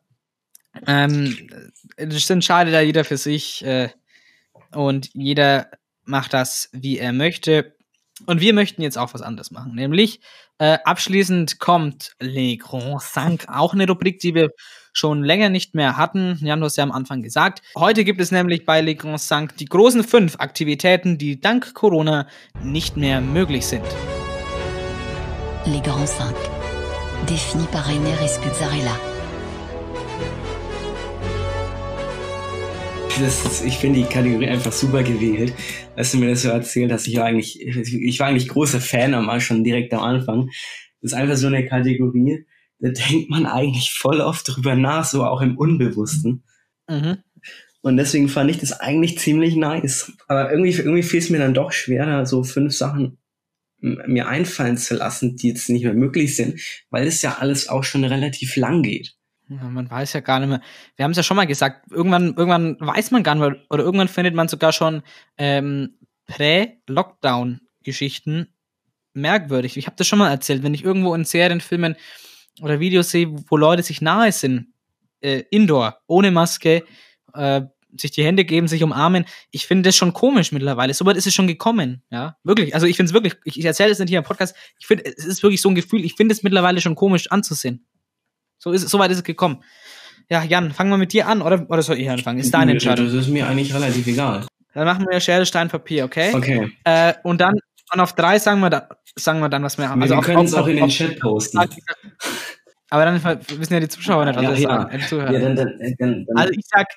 ähm, das entscheidet ja jeder für sich äh, und jeder macht das, wie er möchte. Und wir möchten jetzt auch was anderes machen. Nämlich äh, abschließend kommt Les Grands Cinq, auch eine Rubrik, die wir schon länger nicht mehr hatten. Jan, du hast ja am Anfang gesagt. Heute gibt es nämlich bei Les Grands Cinq die großen fünf Aktivitäten, die dank Corona nicht mehr möglich sind. Les Grands 5. Définis par Rainer Espuzzarella. Ist, ich finde die Kategorie einfach super gewählt, als du mir das so erzählt hast. Ich war eigentlich, ich war eigentlich großer Fan am schon direkt am Anfang. Das ist einfach so eine Kategorie, da denkt man eigentlich voll oft drüber nach, so auch im Unbewussten. Mhm. Und deswegen fand ich das eigentlich ziemlich nice. Aber irgendwie, irgendwie fiel es mir dann doch schwer, so fünf Sachen mir einfallen zu lassen, die jetzt nicht mehr möglich sind, weil es ja alles auch schon relativ lang geht. Man weiß ja gar nicht mehr. Wir haben es ja schon mal gesagt, irgendwann, irgendwann weiß man gar nicht mehr, oder irgendwann findet man sogar schon ähm, Prä-Lockdown-Geschichten merkwürdig. Ich habe das schon mal erzählt, wenn ich irgendwo in Serien, Filmen oder Videos sehe, wo Leute sich nahe sind, äh, indoor, ohne Maske, äh, sich die Hände geben, sich umarmen. Ich finde das schon komisch mittlerweile. So weit ist es schon gekommen, ja. Wirklich. Also ich finde es wirklich, ich, ich erzähle es nicht hier im Podcast, ich finde, es ist wirklich so ein Gefühl, ich finde es mittlerweile schon komisch anzusehen. So, ist, es- so weit ist es gekommen. Ja, Jan, fangen wir mit dir an, oder, oder soll ich anfangen? Ist deine Entscheidung. Das ist mir eigentlich relativ egal. Dann machen wir Schere, Stein, Papier, okay? Okay. Äh, und dann und auf drei sagen wir, da, sagen wir dann, was wir haben. wir auf- können es auch in den Chat posten. Aber dann wissen ja die Zuschauer nicht, was Ja, wir ja. sagen. Zuhörer. Ja, dann, dann, dann, also ich sag,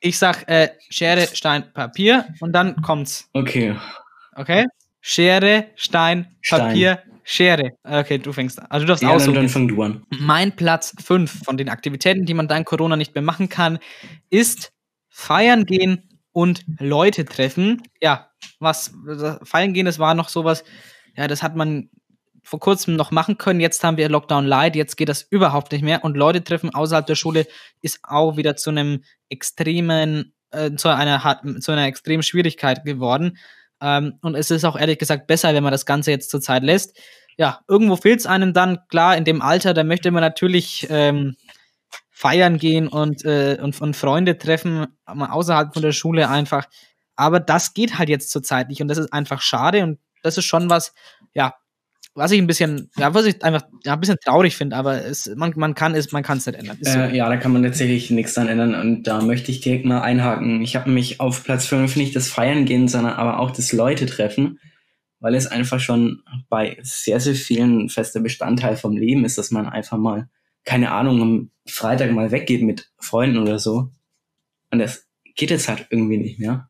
ich, sag äh, Schere, Stein, Papier und dann kommt's. okay. Okay? Schere, Stein, Stein. Schere. Okay, du fängst an. Also du darfst Ja, aussuchen. dann fang du an. Mein Platz 5 von den Aktivitäten, die man dank Corona nicht mehr machen kann, ist feiern gehen und Leute treffen. Ja, was feiern gehen, das war noch sowas, ja, das hat man vor kurzem noch machen können. Jetzt haben wir Lockdown Light, jetzt geht das überhaupt nicht mehr. Und Leute treffen außerhalb der Schule ist auch wieder zu einem extremen, äh, zu einer zu einer extremen Schwierigkeit geworden. Ähm, und es ist auch ehrlich gesagt besser, wenn man das Ganze jetzt zur Zeit lässt ja, irgendwo fehlt es einem dann, klar, in dem Alter, da möchte man natürlich ähm, feiern gehen und, äh, und, und Freunde treffen, außerhalb von der Schule einfach. Aber das geht halt jetzt zurzeit nicht und das ist einfach schade und das ist schon was, ja, was ich ein bisschen, ja, was ich einfach ja, ein bisschen traurig finde, aber es, man, man kann es, man kann es nicht ändern. So. Äh, ja, da kann man tatsächlich nichts dran ändern und da möchte ich direkt mal einhaken. Ich habe mich auf Platz 5 nicht das Feiern gehen, sondern aber auch das Leute treffen, weil es einfach schon bei sehr, sehr vielen fester Bestandteil vom Leben ist, dass man einfach mal, keine Ahnung, am Freitag mal weggeht mit Freunden oder so. Und das geht jetzt halt irgendwie nicht mehr.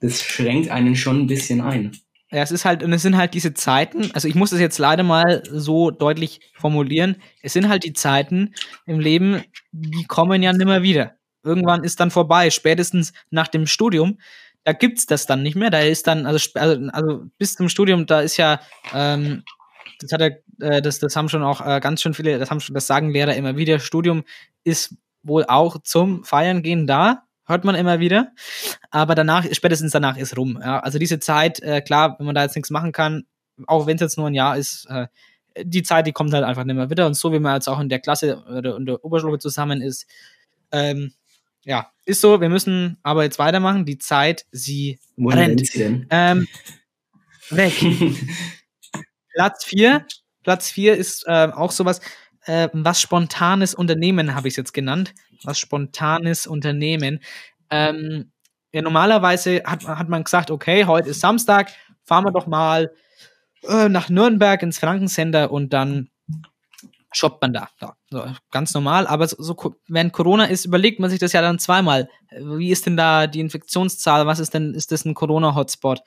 Das schränkt einen schon ein bisschen ein. Ja, es ist halt, und es sind halt diese Zeiten, also ich muss das jetzt leider mal so deutlich formulieren, es sind halt die Zeiten im Leben, die kommen ja nimmer wieder. Irgendwann ist dann vorbei, spätestens nach dem Studium, da gibt's das dann nicht mehr, da ist dann, also, also, also bis zum Studium, da ist ja, ähm, das hat er, äh, das, das haben schon auch äh, ganz schön viele, das haben schon, das sagen Lehrer immer wieder, Studium ist wohl auch zum Feiern gehen da, hört man immer wieder. Aber danach, spätestens danach ist rum. Ja? Also diese Zeit, äh, klar, wenn man da jetzt nichts machen kann, auch wenn es jetzt nur ein Jahr ist, äh, die Zeit, die kommt halt einfach nicht mehr wieder. Und so wie man jetzt auch in der Klasse oder in der Oberschule zusammen ist, ähm, ja, ist so. Wir müssen aber jetzt weitermachen. Die Zeit, sie Wohin rennt. sie? Ähm, weg. Platz 4. Platz 4 ist äh, auch sowas, äh, was spontanes Unternehmen habe ich es jetzt genannt. Was spontanes Unternehmen. Ähm, ja, normalerweise hat, hat man gesagt, okay, heute ist Samstag, fahren wir doch mal äh, nach Nürnberg ins Frankencenter und dann shoppt man da. Ja, so, ganz normal, aber so, so, während Corona ist, überlegt man sich das ja dann zweimal. Wie ist denn da die Infektionszahl? Was ist denn, ist das ein Corona-Hotspot?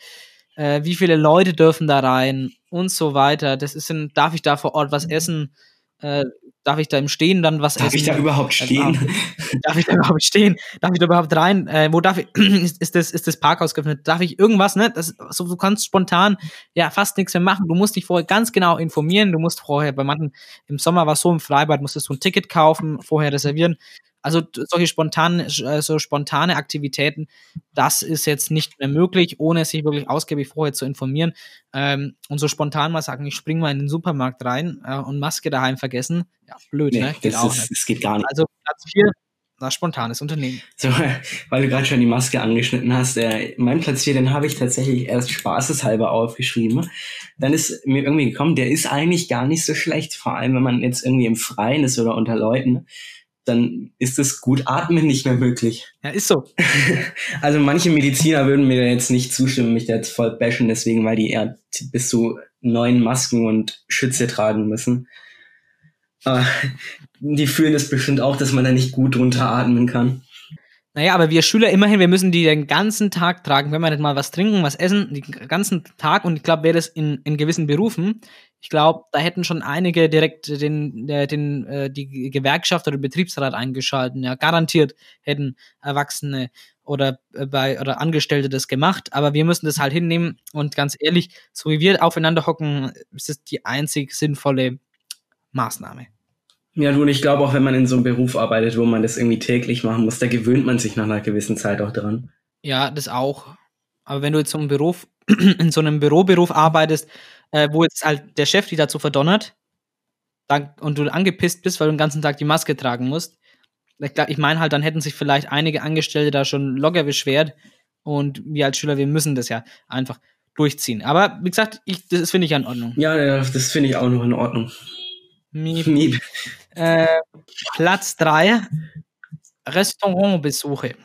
Äh, wie viele Leute dürfen da rein? Und so weiter. Das ist ein, darf ich da vor Ort was essen? Äh, darf ich da im Stehen dann was darf essen? Darf ich da überhaupt stehen? darf ich da überhaupt stehen? Darf ich da überhaupt rein? Äh, wo darf ich, ist, ist, das, ist das Parkhaus geöffnet? Darf ich irgendwas, ne? Das, so, du kannst spontan ja fast nichts mehr machen. Du musst dich vorher ganz genau informieren. Du musst vorher, bei manchen, im Sommer war es so, im Freibad musstest du ein Ticket kaufen, vorher reservieren. Also solche spontane, also spontane Aktivitäten, das ist jetzt nicht mehr möglich, ohne sich wirklich ausgiebig vorher zu informieren. Ähm, und so spontan mal sagen, ich springe mal in den Supermarkt rein äh, und Maske daheim vergessen. Ja, blöd, nee, ne? Geht das, ist, das geht gar nicht. Also Platz 4, das spontanes Unternehmen. So, weil du gerade schon die Maske angeschnitten hast, äh, mein Platz 4, den habe ich tatsächlich erst spaßeshalber aufgeschrieben. Dann ist mir irgendwie gekommen, der ist eigentlich gar nicht so schlecht, vor allem wenn man jetzt irgendwie im Freien ist oder unter Leuten dann ist das gut atmen nicht mehr möglich. Ja, ist so. also manche Mediziner würden mir jetzt nicht zustimmen, mich da jetzt voll bashen, deswegen, weil die eher bis zu neun Masken und Schütze tragen müssen. Aber die fühlen es bestimmt auch, dass man da nicht gut drunter atmen kann. Naja, aber wir Schüler immerhin, wir müssen die den ganzen Tag tragen. Wenn wir nicht mal was trinken, was essen, den ganzen Tag. Und ich glaube, wäre das in, in gewissen Berufen, ich glaube, da hätten schon einige direkt den, den, äh, die Gewerkschaft oder Betriebsrat eingeschalten. Ja, garantiert hätten Erwachsene oder äh, bei oder Angestellte das gemacht, aber wir müssen das halt hinnehmen und ganz ehrlich, so wie wir aufeinander hocken, ist es die einzig sinnvolle Maßnahme. Ja, du, und ich glaube auch, wenn man in so einem Beruf arbeitet, wo man das irgendwie täglich machen muss, da gewöhnt man sich nach einer gewissen Zeit auch dran. Ja, das auch. Aber wenn du jetzt so einem Beruf, in so einem Büroberuf arbeitest, äh, wo jetzt halt der Chef dich dazu verdonnert dann, und du angepisst bist, weil du den ganzen Tag die Maske tragen musst, ich meine halt, dann hätten sich vielleicht einige Angestellte da schon locker beschwert und wir als Schüler, wir müssen das ja einfach durchziehen. Aber wie gesagt, ich, das finde ich ja in Ordnung. Ja, das finde ich auch noch in Ordnung. Miep. Miep. Äh, Platz 3, Restaurantbesuche.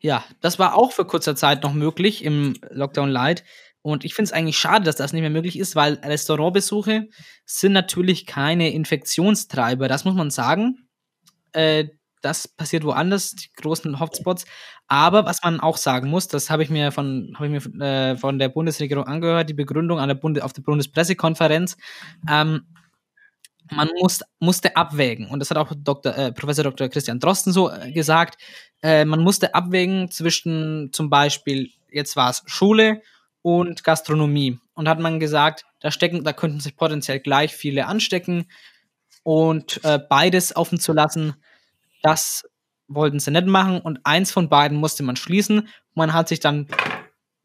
Ja, das war auch für kurzer Zeit noch möglich im Lockdown Light. Und ich finde es eigentlich schade, dass das nicht mehr möglich ist, weil Restaurantbesuche sind natürlich keine Infektionstreiber. Das muss man sagen. Äh, das passiert woanders, die großen Hotspots. Aber was man auch sagen muss, das habe ich mir von, habe ich mir äh, von der Bundesregierung angehört, die Begründung der Bunde, auf der Bundespressekonferenz. Ähm, man muss, musste abwägen, und das hat auch Dr., äh, Professor Dr. Christian Drosten so äh, gesagt, äh, man musste abwägen zwischen zum Beispiel, jetzt war es Schule und Gastronomie. Und hat man gesagt, da stecken, da könnten sich potenziell gleich viele anstecken und äh, beides offen zu lassen, das wollten sie nicht machen und eins von beiden musste man schließen. Man hat sich dann,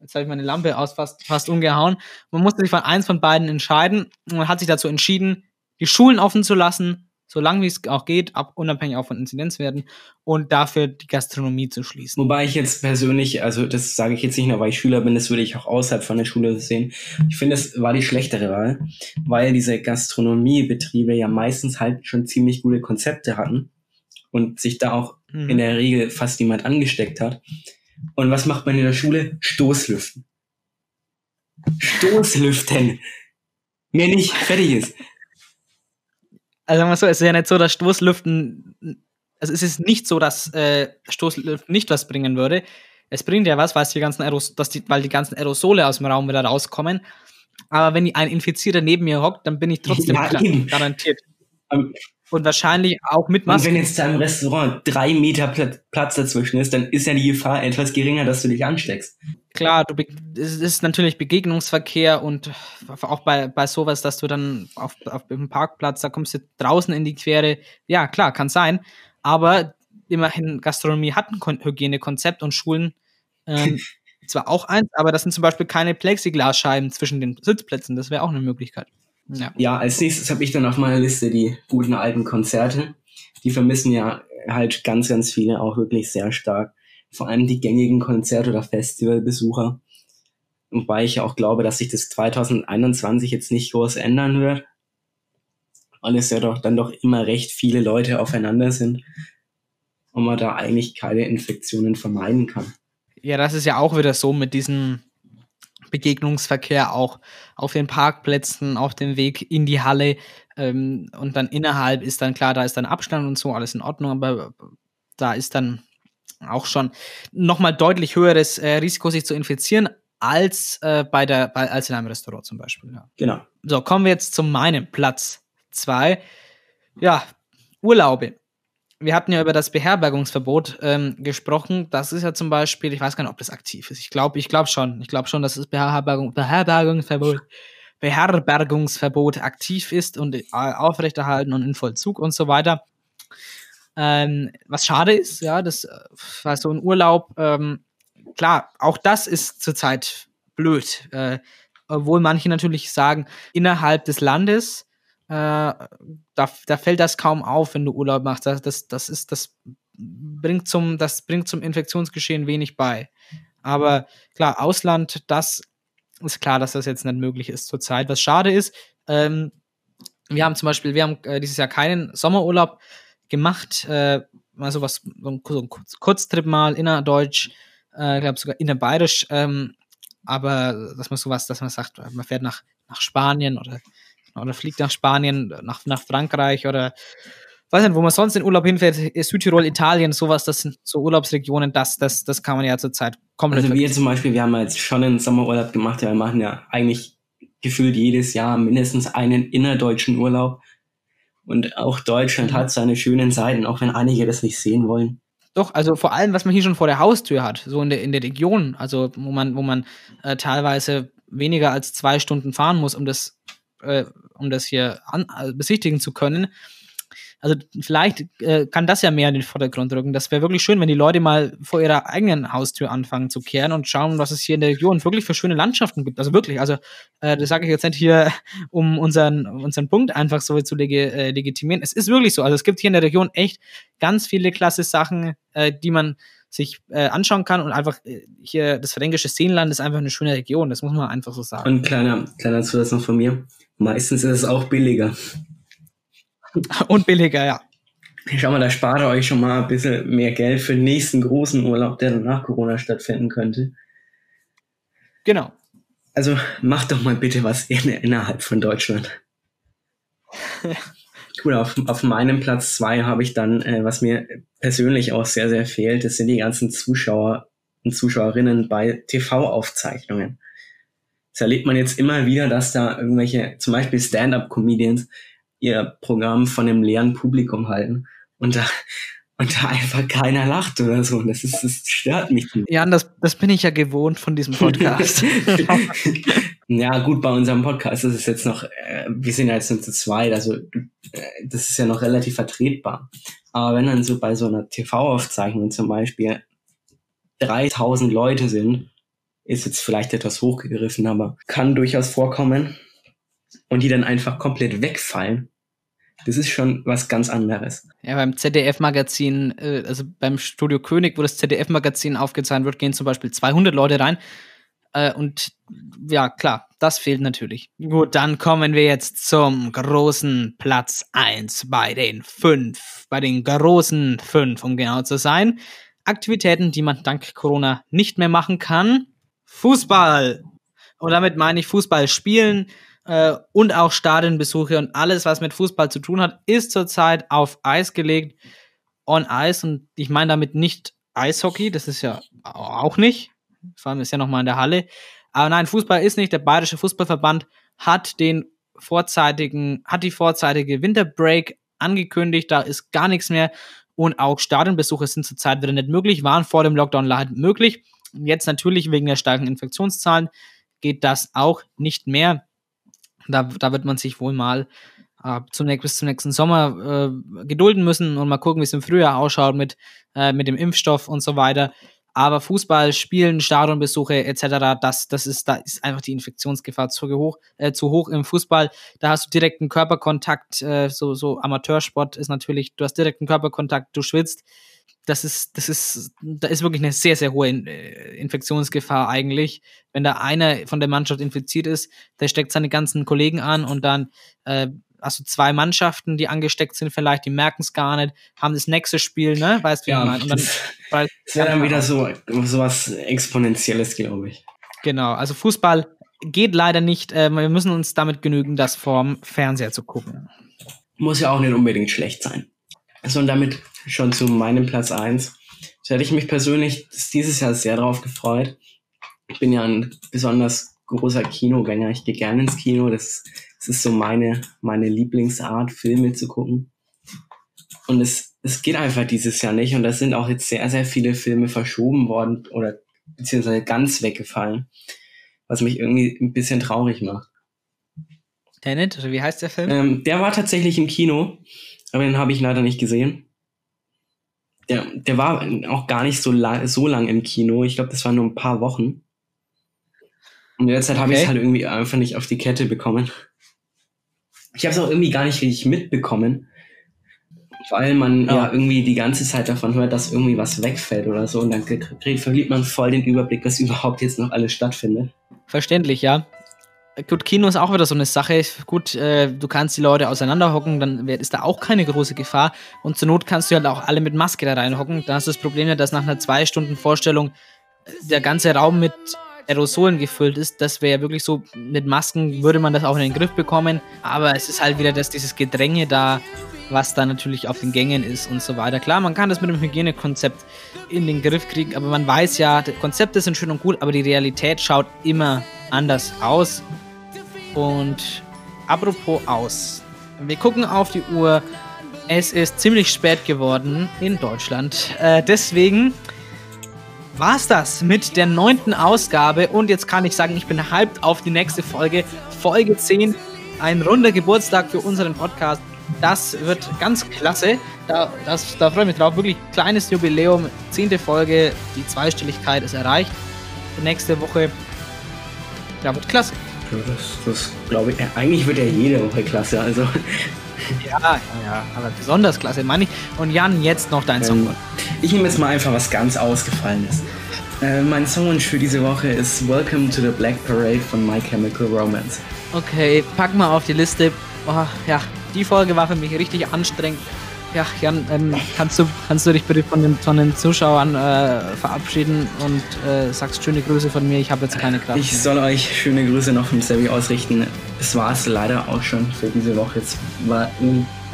jetzt habe ich meine Lampe aus fast, fast umgehauen, man musste sich für eins von beiden entscheiden und man hat sich dazu entschieden, die Schulen offen zu lassen, solange wie es auch geht, ab, unabhängig auch von Inzidenzwerten und dafür die Gastronomie zu schließen. Wobei ich jetzt persönlich, also das sage ich jetzt nicht nur, weil ich Schüler bin, das würde ich auch außerhalb von der Schule sehen. Ich finde, es war die schlechtere Wahl, weil diese Gastronomiebetriebe ja meistens halt schon ziemlich gute Konzepte hatten und sich da auch mhm. in der Regel fast niemand angesteckt hat. Und was macht man in der Schule? Stoßlüften. Stoßlüften. Mehr nicht, fertig ist. Also sagen wir so, es ist ja nicht so, dass Stoßlüften, also es ist nicht so, dass äh, Stoßlüften nicht was bringen würde. Es bringt ja was, weil die ganzen Aeros dass die, weil die ganzen Aerosole aus dem Raum wieder rauskommen. Aber wenn ein Infizierter neben mir hockt, dann bin ich trotzdem ja, garantiert. Um, und wahrscheinlich auch mit Masken. Und wenn jetzt da im Restaurant drei Meter Platz dazwischen ist, dann ist ja die Gefahr etwas geringer, dass du dich ansteckst. Klar, du es ist natürlich Begegnungsverkehr und auch bei, bei sowas, dass du dann auf, auf dem Parkplatz, da kommst du draußen in die Quere. Ja, klar, kann sein. Aber immerhin, Gastronomie hat ein Hygienekonzept und Schulen ähm, zwar auch eins, aber das sind zum Beispiel keine Plexiglasscheiben zwischen den Sitzplätzen. Das wäre auch eine Möglichkeit. Ja. ja, als nächstes habe ich dann auf meiner Liste die guten alten Konzerte. Die vermissen ja halt ganz, ganz viele auch wirklich sehr stark. Vor allem die gängigen Konzert- oder Festivalbesucher. Wobei ich auch glaube, dass sich das 2021 jetzt nicht groß ändern wird. Weil es ja doch dann doch immer recht viele Leute aufeinander sind und man da eigentlich keine Infektionen vermeiden kann. Ja, das ist ja auch wieder so mit diesen Begegnungsverkehr auch auf den Parkplätzen, auf dem Weg in die Halle. Ähm, und dann innerhalb ist dann klar, da ist dann Abstand und so, alles in Ordnung, aber da ist dann auch schon nochmal deutlich höheres äh, Risiko, sich zu infizieren, als äh, bei der, bei, als in einem Restaurant zum Beispiel. Ja. Genau. So, kommen wir jetzt zu meinem Platz zwei. Ja, Urlaube. Wir hatten ja über das Beherbergungsverbot ähm, gesprochen. Das ist ja zum Beispiel, ich weiß gar nicht, ob das aktiv ist. Ich glaube, ich glaube schon. Ich glaube schon, dass das Beherbergung, Beherbergungsverbot, Beherbergungsverbot aktiv ist und äh, aufrechterhalten und in Vollzug und so weiter. Ähm, was schade ist, ja, das war so ein Urlaub. Ähm, klar, auch das ist zurzeit blöd. Äh, obwohl manche natürlich sagen, innerhalb des Landes äh, da, da fällt das kaum auf, wenn du Urlaub machst. Das, das, das ist, das bringt zum, das bringt zum Infektionsgeschehen wenig bei. Aber klar, Ausland, das ist klar, dass das jetzt nicht möglich ist zurzeit. Was schade ist, ähm, wir haben zum Beispiel, wir haben äh, dieses Jahr keinen Sommerurlaub gemacht, äh, mal sowas, so ein, so ein Kurztrip mal innerdeutsch, äh, ich glaube sogar innerbayerisch, ähm, aber dass man sowas, dass man sagt, man fährt nach, nach Spanien oder oder fliegt nach Spanien, nach, nach Frankreich oder weiß nicht, wo man sonst in Urlaub hinfährt, Südtirol, Italien, sowas, das sind so Urlaubsregionen, das, das, das kann man ja zurzeit komplett. Also wir zum Beispiel, wir haben jetzt schon einen Sommerurlaub gemacht, ja, wir machen ja eigentlich gefühlt jedes Jahr mindestens einen innerdeutschen Urlaub. Und auch Deutschland mhm. hat seine schönen Seiten, auch wenn einige das nicht sehen wollen. Doch, also vor allem, was man hier schon vor der Haustür hat, so in der, in der Region, also wo man, wo man äh, teilweise weniger als zwei Stunden fahren muss, um das äh, um das hier an, also besichtigen zu können. Also vielleicht äh, kann das ja mehr in den Vordergrund rücken. Das wäre wirklich schön, wenn die Leute mal vor ihrer eigenen Haustür anfangen zu kehren und schauen, was es hier in der Region wirklich für schöne Landschaften gibt. Also wirklich, also äh, das sage ich jetzt nicht hier, um unseren, unseren Punkt einfach so zu leg äh, legitimieren. Es ist wirklich so. Also es gibt hier in der Region echt ganz viele klasse Sachen, äh, die man sich äh, anschauen kann und einfach äh, hier das fränkische Seenland ist einfach eine schöne Region, das muss man einfach so sagen. Und kleiner, kleiner Zusatz noch von mir. Meistens ist es auch billiger. Und billiger, ja. Schau mal, da spart ihr euch schon mal ein bisschen mehr Geld für den nächsten großen Urlaub, der dann nach Corona stattfinden könnte. Genau. Also macht doch mal bitte was in, innerhalb von Deutschland. Gut, auf, auf meinem Platz zwei habe ich dann, äh, was mir persönlich auch sehr, sehr fehlt, das sind die ganzen Zuschauer und Zuschauerinnen bei TV-Aufzeichnungen. Das erlebt man jetzt immer wieder, dass da irgendwelche, zum Beispiel Stand-up-Comedians, ihr Programm von einem leeren Publikum halten und da, und da einfach keiner lacht oder so. Das, ist, das stört mich. Ja, das, das bin ich ja gewohnt von diesem Podcast. ja, gut, bei unserem Podcast ist es jetzt noch, äh, wir sind ja jetzt nur zu zweit, also äh, das ist ja noch relativ vertretbar. Aber wenn dann so bei so einer TV-Aufzeichnung zum Beispiel 3000 Leute sind, ist jetzt vielleicht etwas hochgegriffen, aber kann durchaus vorkommen und die dann einfach komplett wegfallen. Das ist schon was ganz anderes. Ja, beim ZDF-Magazin, äh, also beim Studio König, wo das ZDF-Magazin aufgezeichnet wird, gehen zum Beispiel 200 Leute rein. Äh, und ja, klar, das fehlt natürlich. Gut, dann kommen wir jetzt zum großen Platz 1 bei den fünf, bei den großen fünf, um genau zu sein. Aktivitäten, die man dank Corona nicht mehr machen kann. Fußball. Und damit meine ich Fußball spielen äh, und auch Stadionbesuche und alles, was mit Fußball zu tun hat, ist zurzeit auf Eis gelegt. On Eis. Und ich meine damit nicht Eishockey, das ist ja auch nicht. Vor allem ist ja nochmal in der Halle. Aber nein, Fußball ist nicht. Der Bayerische Fußballverband hat den vorzeitigen, hat die vorzeitige Winterbreak angekündigt. Da ist gar nichts mehr. Und auch Stadionbesuche sind zurzeit wieder nicht möglich, waren vor dem Lockdown leider möglich. Jetzt natürlich wegen der starken Infektionszahlen geht das auch nicht mehr. Da, da wird man sich wohl mal äh, zunächst, bis zum nächsten Sommer äh, gedulden müssen und mal gucken, wie es im Frühjahr ausschaut mit, äh, mit dem Impfstoff und so weiter. Aber Fußball, Spielen, Stadionbesuche etc., das, das ist, da ist einfach die Infektionsgefahr zu hoch, äh, zu hoch im Fußball. Da hast du direkten Körperkontakt, äh, so, so Amateursport ist natürlich, du hast direkten Körperkontakt, du schwitzt das ist, das ist, da ist wirklich eine sehr, sehr hohe äh, Infektionsgefahr eigentlich. Wenn da einer von der Mannschaft infiziert ist, der steckt seine ganzen Kollegen an und dann äh, du zwei Mannschaften, die angesteckt sind, vielleicht, die merken es gar nicht, haben das nächste Spiel, ne? Weißt du, wie ja, meine? Und dann, das wäre dann wieder so, so was Exponentielles, glaube ich. Genau, also Fußball geht leider nicht. Äh, wir müssen uns damit genügen, das vorm Fernseher zu gucken. Muss ja auch nicht unbedingt schlecht sein. So, und damit schon zu meinem Platz eins. Da hätte ich mich persönlich dieses Jahr sehr drauf gefreut. Ich bin ja ein besonders großer Kinogänger. Ich gehe gerne ins Kino. Das, das ist so meine, meine Lieblingsart, Filme zu gucken. Und es, es geht einfach dieses Jahr nicht. Und da sind auch jetzt sehr, sehr viele Filme verschoben worden oder beziehungsweise ganz weggefallen. Was mich irgendwie ein bisschen traurig macht. Tenet, oder wie heißt der Film? Ähm, der war tatsächlich im Kino, aber den habe ich leider nicht gesehen. Der, der war auch gar nicht so, la so lang im Kino. Ich glaube, das waren nur ein paar Wochen. Und derzeit habe ich es Okay. halt irgendwie einfach nicht auf die Kette bekommen. Ich habe es auch irgendwie gar nicht richtig mitbekommen, weil man ja. Ja. irgendwie die ganze Zeit davon hört, dass irgendwie was wegfällt oder so. Und dann verliert man voll den Überblick, was überhaupt jetzt noch alles stattfindet. Verständlich, ja. Gut, Kino ist auch wieder so eine Sache. Gut, äh, du kannst die Leute auseinanderhocken, dann ist da auch keine große Gefahr. Und zur Not kannst du halt auch alle mit Maske da reinhocken. Da hast du das Problem ja, dass nach einer zwei Stunden Vorstellung äh, der ganze Raum mit Aerosolen gefüllt ist. Das wäre ja wirklich so, mit Masken würde man das auch in den Griff bekommen. Aber es ist halt wieder das, dieses Gedränge da, was da natürlich auf den Gängen ist und so weiter. Klar, man kann das mit dem Hygienekonzept in den Griff kriegen, aber man weiß ja, Konzepte sind schön und gut, aber die Realität schaut immer anders aus. Und apropos aus. Wir gucken auf die Uhr. Es ist ziemlich spät geworden in Deutschland. Äh, deswegen war's das mit der neunten Ausgabe. Und jetzt kann ich sagen, ich bin hyped auf die nächste Folge. Folge 10. Ein runder Geburtstag für unseren Podcast. Das wird ganz klasse. Da, das, da freue ich mich drauf. Wirklich kleines Jubiläum. Zehnte Folge. Die Zweistelligkeit ist erreicht. Nächste Woche. Ja, wird klasse. Ja, Das, das glaube ich, äh, eigentlich wird ja jede Woche klasse. Also Ja, ja, aber besonders klasse, meine ich. Und Jan, jetzt noch dein Song. Ähm, ich nehme jetzt mal einfach was ganz Ausgefallenes. Äh, mein Songwunsch für diese Woche ist Welcome to the Black Parade von My Chemical Romance. Okay, pack mal auf die Liste. Oh, ja, die Folge war für mich richtig anstrengend. Ja, Jan, ähm, kannst, du, kannst du dich bitte von den, von den Zuschauern äh, verabschieden und äh, sagst schöne Grüße von mir. Ich habe jetzt keine Kraft. Ich soll euch schöne Grüße noch vom Sevi ausrichten. Es war es leider auch schon für diese Woche. Es war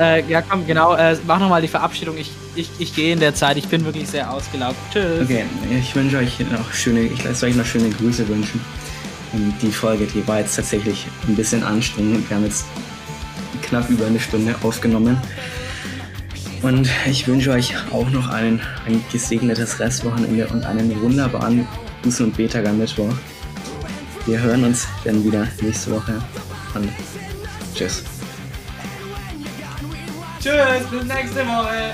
Äh, ja, komm, genau. Äh, mach nochmal die Verabschiedung. Ich, ich, ich gehe in der Zeit. Ich bin wirklich sehr ausgelaugt. Tschüss. Okay, ich wünsche euch noch schöne, ich lasse euch noch schöne Grüße wünschen. Und die Folge, die war jetzt tatsächlich ein bisschen anstrengend. Wir haben jetzt knapp über eine Stunde aufgenommen. Und ich wünsche euch auch noch ein, ein gesegnetes Restwochenende und einen wunderbaren Bußen- und Betager Mittwoch. Wir hören uns dann wieder nächste Woche. Und tschüss. Tschüss, bis nächste Woche.